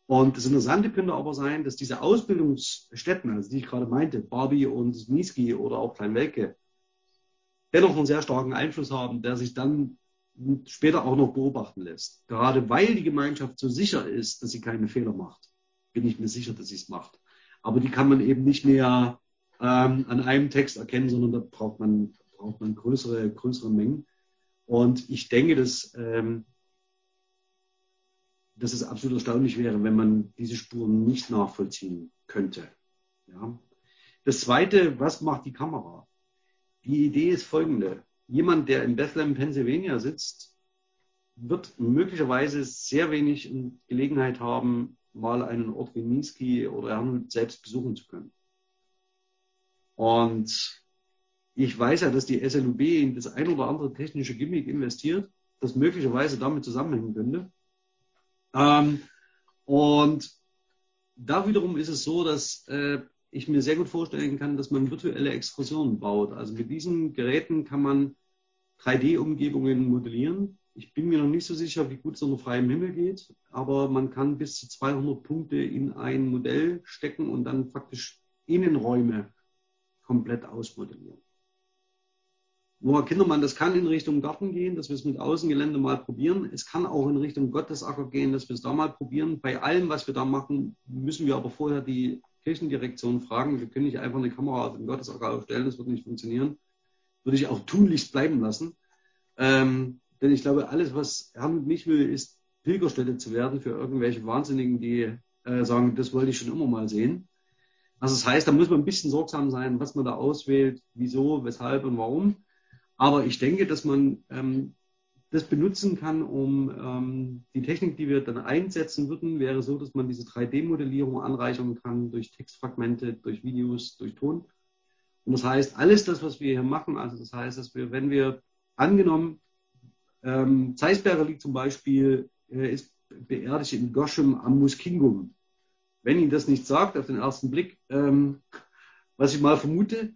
A: Und das Interessante könnte aber sein, dass diese Ausbildungsstätten, also die ich gerade meinte, Barbie und Niski oder auch Kleinwelke, dennoch einen sehr starken Einfluss haben, der sich dann später auch noch beobachten lässt. Gerade weil die Gemeinschaft so sicher ist, dass sie keine Fehler macht, bin ich mir sicher, dass sie es macht. Aber die kann man eben nicht mehr ähm, an einem Text erkennen, sondern da braucht man, braucht man größere, größere Mengen. Und ich denke, dass, ähm, dass es absolut erstaunlich wäre, wenn man diese Spuren nicht nachvollziehen könnte. Ja. Das Zweite, was macht die Kamera? Die Idee ist folgende. Jemand, der in Bethlehem, Pennsylvania sitzt, wird möglicherweise sehr wenig Gelegenheit haben, mal einen Ort wie Niski oder Herrnhut selbst besuchen zu können. Und ich weiß ja, dass die SLUB in das ein oder andere technische Gimmick investiert, das möglicherweise damit zusammenhängen könnte. Ähm, und da wiederum ist es so, dass äh, ich mir sehr gut vorstellen kann, dass man virtuelle Exkursionen baut. Also mit diesen Geräten kann man 3D-Umgebungen modellieren. Ich bin mir noch nicht so sicher, wie gut es unter freiem Himmel geht, aber man kann bis zu 200 Punkte in ein Modell stecken und dann faktisch Innenräume komplett ausmodellieren. Noah Kindermann, das kann in Richtung Garten gehen, dass wir es mit Außengelände mal probieren. Es kann auch in Richtung Gottesacker gehen, dass wir es da mal probieren. Bei allem, was wir da machen, müssen wir aber vorher die Kirchendirektion fragen. Wir können nicht einfach eine Kamera den Gottesacker aufstellen, das wird nicht funktionieren. Würde ich auch tunlichst bleiben lassen. Ähm, denn ich glaube, alles, was Herrn nicht will, ist Pilgerstätte zu werden für irgendwelche Wahnsinnigen, die äh, sagen, das wollte ich schon immer mal sehen. Also das heißt, da muss man ein bisschen sorgsam sein, was man da auswählt, wieso, weshalb und warum. Aber ich denke, dass man ähm, das benutzen kann, um ähm, die Technik, die wir dann einsetzen würden, wäre so, dass man diese 3D-Modellierung anreichern kann durch Textfragmente, durch Videos, durch Ton. Und das heißt, alles das, was wir hier machen, also das heißt, dass wir, wenn wir angenommen, ähm, Zeisberger liegt zum Beispiel, äh, ist beerdigt in Goschem am Muskingum. Wenn Ihnen das nicht sagt auf den ersten Blick, ähm, was ich mal vermute,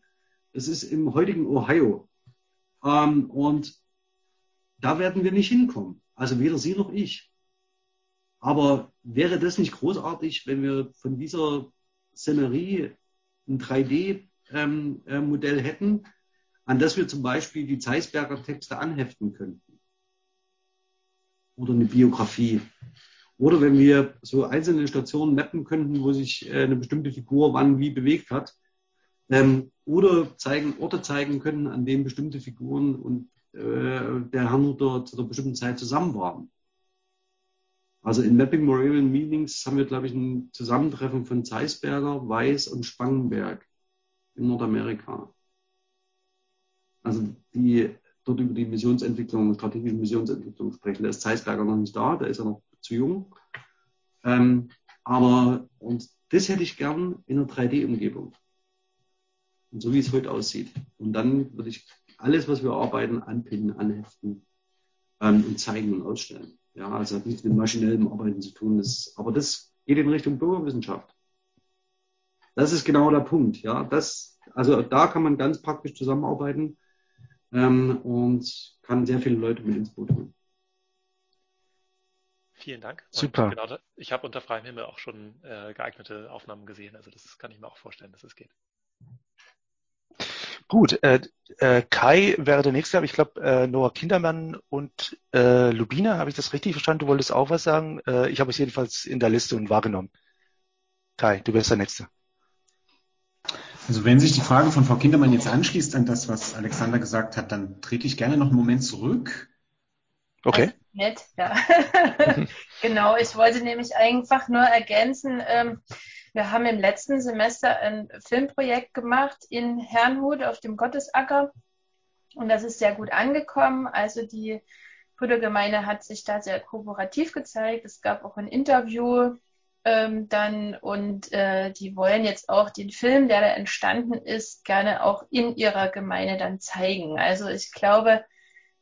A: das ist im heutigen Ohio. Ähm, und da werden wir nicht hinkommen. Also weder Sie noch ich. Aber wäre das nicht großartig, wenn wir von dieser Szenerie ein 3D-Modell ähm, hätten, an das wir zum Beispiel die Zeisberger Texte anheften könnten? Oder eine Biografie. Oder wenn wir so einzelne Stationen mappen könnten, wo sich äh, eine bestimmte Figur wann wie bewegt hat, ähm, oder zeigen, Orte zeigen können, an denen bestimmte Figuren und äh, der Herrnhuter zu einer bestimmten Zeit zusammen waren. Also in Mapping Moravian Meetings haben wir, glaube ich, ein Zusammentreffen von Zeisberger, Weiß und Spangenberg in Nordamerika. Also die dort über die Missionsentwicklung, strategische Missionsentwicklung sprechen. Da ist Zeisberger noch nicht da, da ist er noch zu jung. Ähm, aber und das hätte ich gern in einer 3D-Umgebung. Und so wie es heute aussieht. Und dann würde ich alles, was wir arbeiten, anpinnen, anheften ähm, und zeigen und ausstellen. Ja, also hat nichts mit maschinellem Arbeiten zu tun. Das, aber das geht in Richtung Bürgerwissenschaft. Das ist genau der Punkt. Ja, das, also da kann man ganz praktisch zusammenarbeiten ähm, und kann sehr viele Leute mit ins Boot holen.
D: Vielen Dank.
C: Super.
D: Genau, ich habe unter freiem Himmel auch schon äh, geeignete Aufnahmen gesehen. Also das kann ich mir auch vorstellen, dass es geht.
C: Gut, äh, äh, Kai wäre der nächste, aber ich glaube äh, Noah Kindermann und äh, Lubina, habe ich das richtig verstanden? Du wolltest auch was sagen? Äh, ich habe es jedenfalls in der Liste und wahrgenommen. Kai, du bist der Nächste.
E: Also wenn sich die Frage von Frau Kindermann jetzt anschließt an das, was Alexander gesagt hat, dann trete ich gerne noch einen Moment zurück
C: Okay.
F: Nett, ja. genau, ich wollte nämlich einfach nur ergänzen, ähm, wir haben im letzten Semester ein Filmprojekt gemacht in Herrnhut auf dem Gottesacker und das ist sehr gut angekommen. Also die Brüdergemeinde hat sich da sehr kooperativ gezeigt. Es gab auch ein Interview ähm, dann und äh, die wollen jetzt auch den Film, der da entstanden ist, gerne auch in ihrer Gemeinde dann zeigen. Also ich glaube,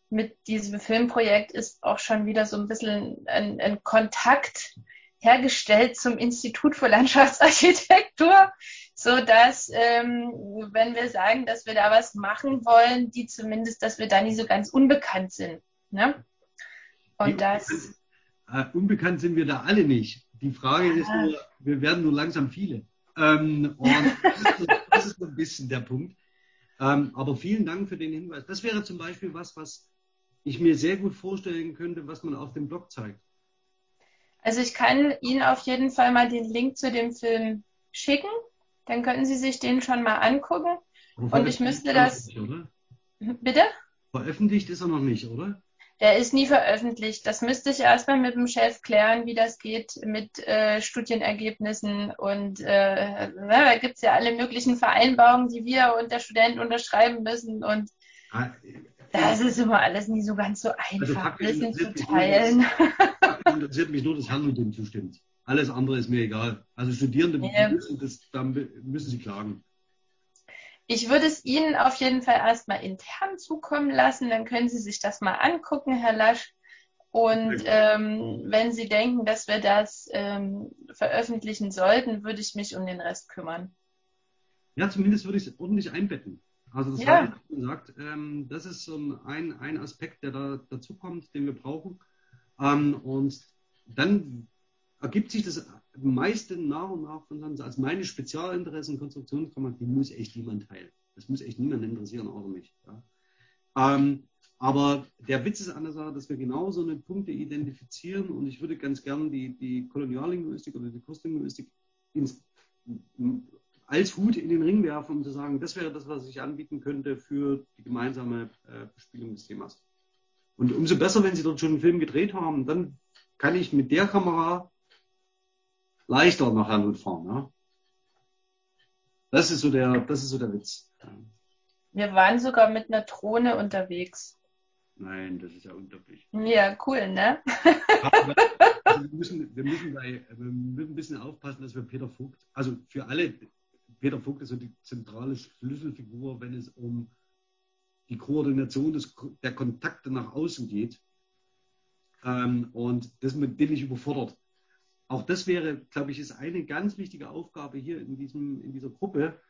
F: mit diesem Filmprojekt ist auch schon wieder so ein bisschen ein, ein Kontakt hergestellt zum Institut für Landschaftsarchitektur, so dass ähm, wenn wir sagen, dass wir da was machen wollen, die zumindest, dass wir da nicht so ganz unbekannt sind. Ne? Und das.
A: Äh, unbekannt sind wir da alle nicht. Die Frage ja. ist nur, wir werden nur langsam viele. Ähm, und das, ist, das ist so ein bisschen der Punkt. Ähm, aber vielen Dank für den Hinweis. Das wäre zum Beispiel was, was ich mir sehr gut vorstellen könnte, was man auf dem Blog zeigt.
F: Also ich kann Ihnen auf jeden Fall mal den Link zu dem Film schicken. Dann könnten Sie sich den schon mal angucken. Und ich müsste das. Nicht, Bitte?
A: Veröffentlicht ist er noch nicht, oder?
F: Der ist nie veröffentlicht. Das müsste ich erstmal mit dem Chef klären, wie das geht mit äh, Studienergebnissen. Und äh, na, da gibt es ja alle möglichen Vereinbarungen, die wir und der Student unterschreiben müssen. Und ah, das ist immer alles nie so ganz so also einfach, also Wissen zu teilen.
A: Nur, interessiert mich nur, dass Herrn dem zustimmt. Alles andere ist mir egal. Also Studierende ja. müssen, das, dann müssen sie klagen.
F: Ich würde es Ihnen auf jeden Fall erstmal intern zukommen lassen, dann können Sie sich das mal angucken, Herr Lasch. Und ähm, wenn Sie denken, dass wir das ähm, veröffentlichen sollten, würde ich mich um den Rest kümmern.
A: Ja, zumindest würde ich es ordentlich einbetten. Also das ja. habe ich gesagt, ähm, das ist so ein, ein Aspekt, der da dazu kommt, den wir brauchen. Ähm, und dann ergibt sich das meiste nach und nach von uns. Also meine Spezialinteressen, Konstruktionskammer, die muss echt niemand teilen. Das muss echt niemand interessieren, außer mich. Ja. Ähm, aber der Witz ist an der Sache, dass wir genau so eine Punkte identifizieren und ich würde ganz gerne die, die Koloniallinguistik oder die Kurslinguistik ins, als Hut in den Ring werfen, um zu sagen, das wäre das, was ich anbieten könnte für die gemeinsame äh, Bespielung des Themas. Und umso besser, wenn Sie dort schon einen Film gedreht haben, dann kann ich mit der Kamera leichter nach Herrnhut fahren. Ja? Das ist so der, das ist so der Witz.
F: Wir waren sogar mit einer Drohne unterwegs.
A: Nein, das ist ja unglaublich.
F: Ja, cool, ne?
A: also wir, müssen, wir, müssen bei, wir müssen ein bisschen aufpassen, dass wir Peter Vogt, also für alle, Peter Vogt ist so die zentrale Schlüsselfigur, wenn es um die Koordination des, der Kontakte nach außen geht. Ähm, und das dem ich überfordert auch das wäre, glaube ich, ist eine ganz wichtige Aufgabe hier in, diesem, in dieser Gruppe,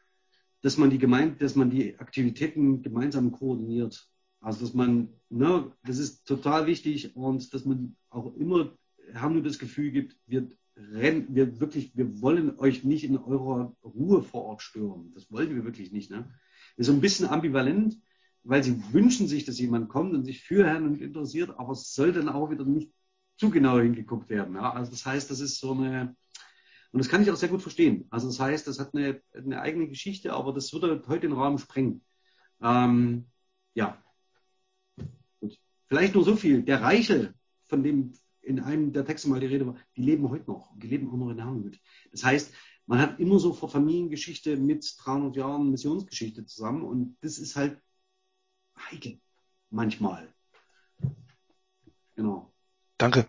A: dass man die Gemeinde, dass man die Aktivitäten gemeinsam koordiniert. Also dass man, ne, das ist total wichtig und dass man auch immer haben nur das Gefühl gibt, wir rennen, wir wirklich, wir wollen euch nicht in eurer Ruhe vor Ort stören. Das wollen wir wirklich nicht. Ne? ist so ein bisschen ambivalent, weil sie wünschen sich, dass jemand kommt und sich für Herrn und interessiert, aber es soll dann auch wieder nicht zu genau hingeguckt werden. Ja? Also das heißt, das ist so eine, und das kann ich auch sehr gut verstehen. Also das heißt, das hat eine, eine eigene Geschichte, aber das würde heute den Rahmen sprengen. Ähm, ja. Gut. Vielleicht nur so viel. Der Reiche, von dem in einem der Texte mal die Rede war, die leben heute noch. Die leben auch noch in Herrnhut. Das heißt, man hat immer so vor Familiengeschichte mit 300 Jahren Missionsgeschichte zusammen und das ist halt heikel. Manchmal. Genau.
C: Danke.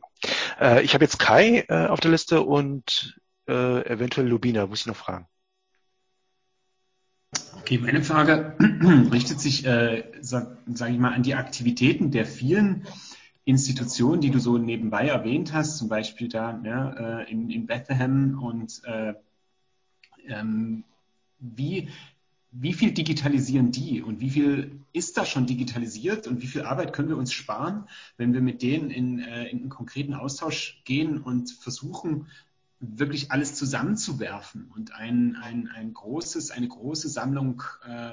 C: Äh, ich habe jetzt Kai äh, auf der Liste und äh, eventuell Lubina. Muss ich noch fragen?
E: Okay, meine Frage richtet sich, äh, sage sag ich mal, an die Aktivitäten der vielen Institutionen, die du so nebenbei erwähnt hast, zum Beispiel da ne, äh, in, in Bethlehem und äh, ähm, wie, wie viel digitalisieren die und wie viel ist da schon digitalisiert und wie viel Arbeit können wir uns sparen, wenn wir mit denen in, äh, in einen konkreten Austausch gehen und versuchen, wirklich alles zusammenzuwerfen und ein, ein, ein großes, eine große Sammlung äh,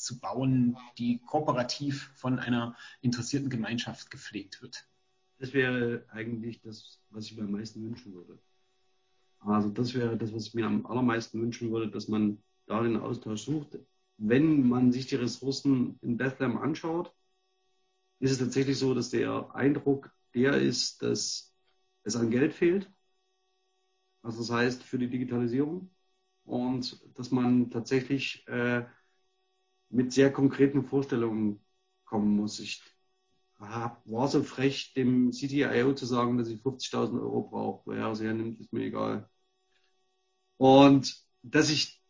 E: zu bauen, die kooperativ von einer interessierten Gemeinschaft gepflegt wird.
A: Das wäre eigentlich das, was ich mir am meisten wünschen würde. Also das wäre das, was ich mir am allermeisten wünschen würde, dass man da den Austausch sucht. Wenn man sich die Ressourcen in Bethlehem anschaut, ist es tatsächlich so, dass der Eindruck der ist, dass es an Geld fehlt. Also das heißt für die Digitalisierung und dass man tatsächlich äh, mit sehr konkreten Vorstellungen kommen muss. Ich war so frech, dem CTIO zu sagen, dass ich 50.000 Euro brauche. Wer er es hernimmt, ist mir egal. Und dass ich,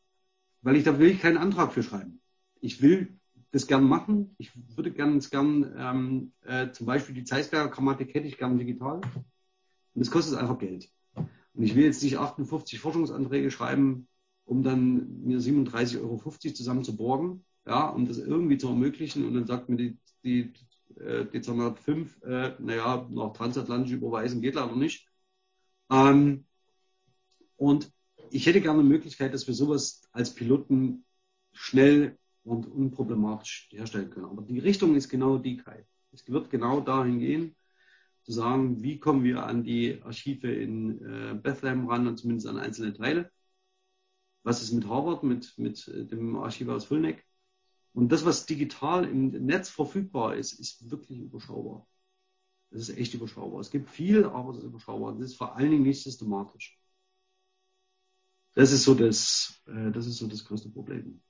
A: weil ich da will ich keinen Antrag für schreiben. Ich will das gern machen. Ich würde gern, gern ähm, äh, zum Beispiel die Zeisberger Grammatik hätte ich gern digital. Und das kostet einfach Geld. Und ich will jetzt nicht 58 Forschungsanträge schreiben, um dann mir 37,50 Euro zusammen zu borgen, ja, um das irgendwie zu ermöglichen. Und dann sagt mir die, die äh, Dezernat 5, äh, naja, nach transatlantisch überweisen geht leider nicht. Ähm, und ich hätte gerne eine Möglichkeit, dass wir sowas als Piloten schnell und unproblematisch herstellen können. Aber die Richtung ist genau die, Kai. Es wird genau dahin gehen, zu sagen, wie kommen wir an die Archive in äh, Bethlehem ran und zumindest an einzelne Teile. Was ist mit Harvard, mit, mit äh, dem Archiv aus Fulneck? Und das, was digital im Netz verfügbar ist, ist wirklich überschaubar. Das ist echt überschaubar. Es gibt viel, aber es ist überschaubar. Das ist vor allen Dingen nicht systematisch. Das ist so das, äh, das ist so das größte Problem.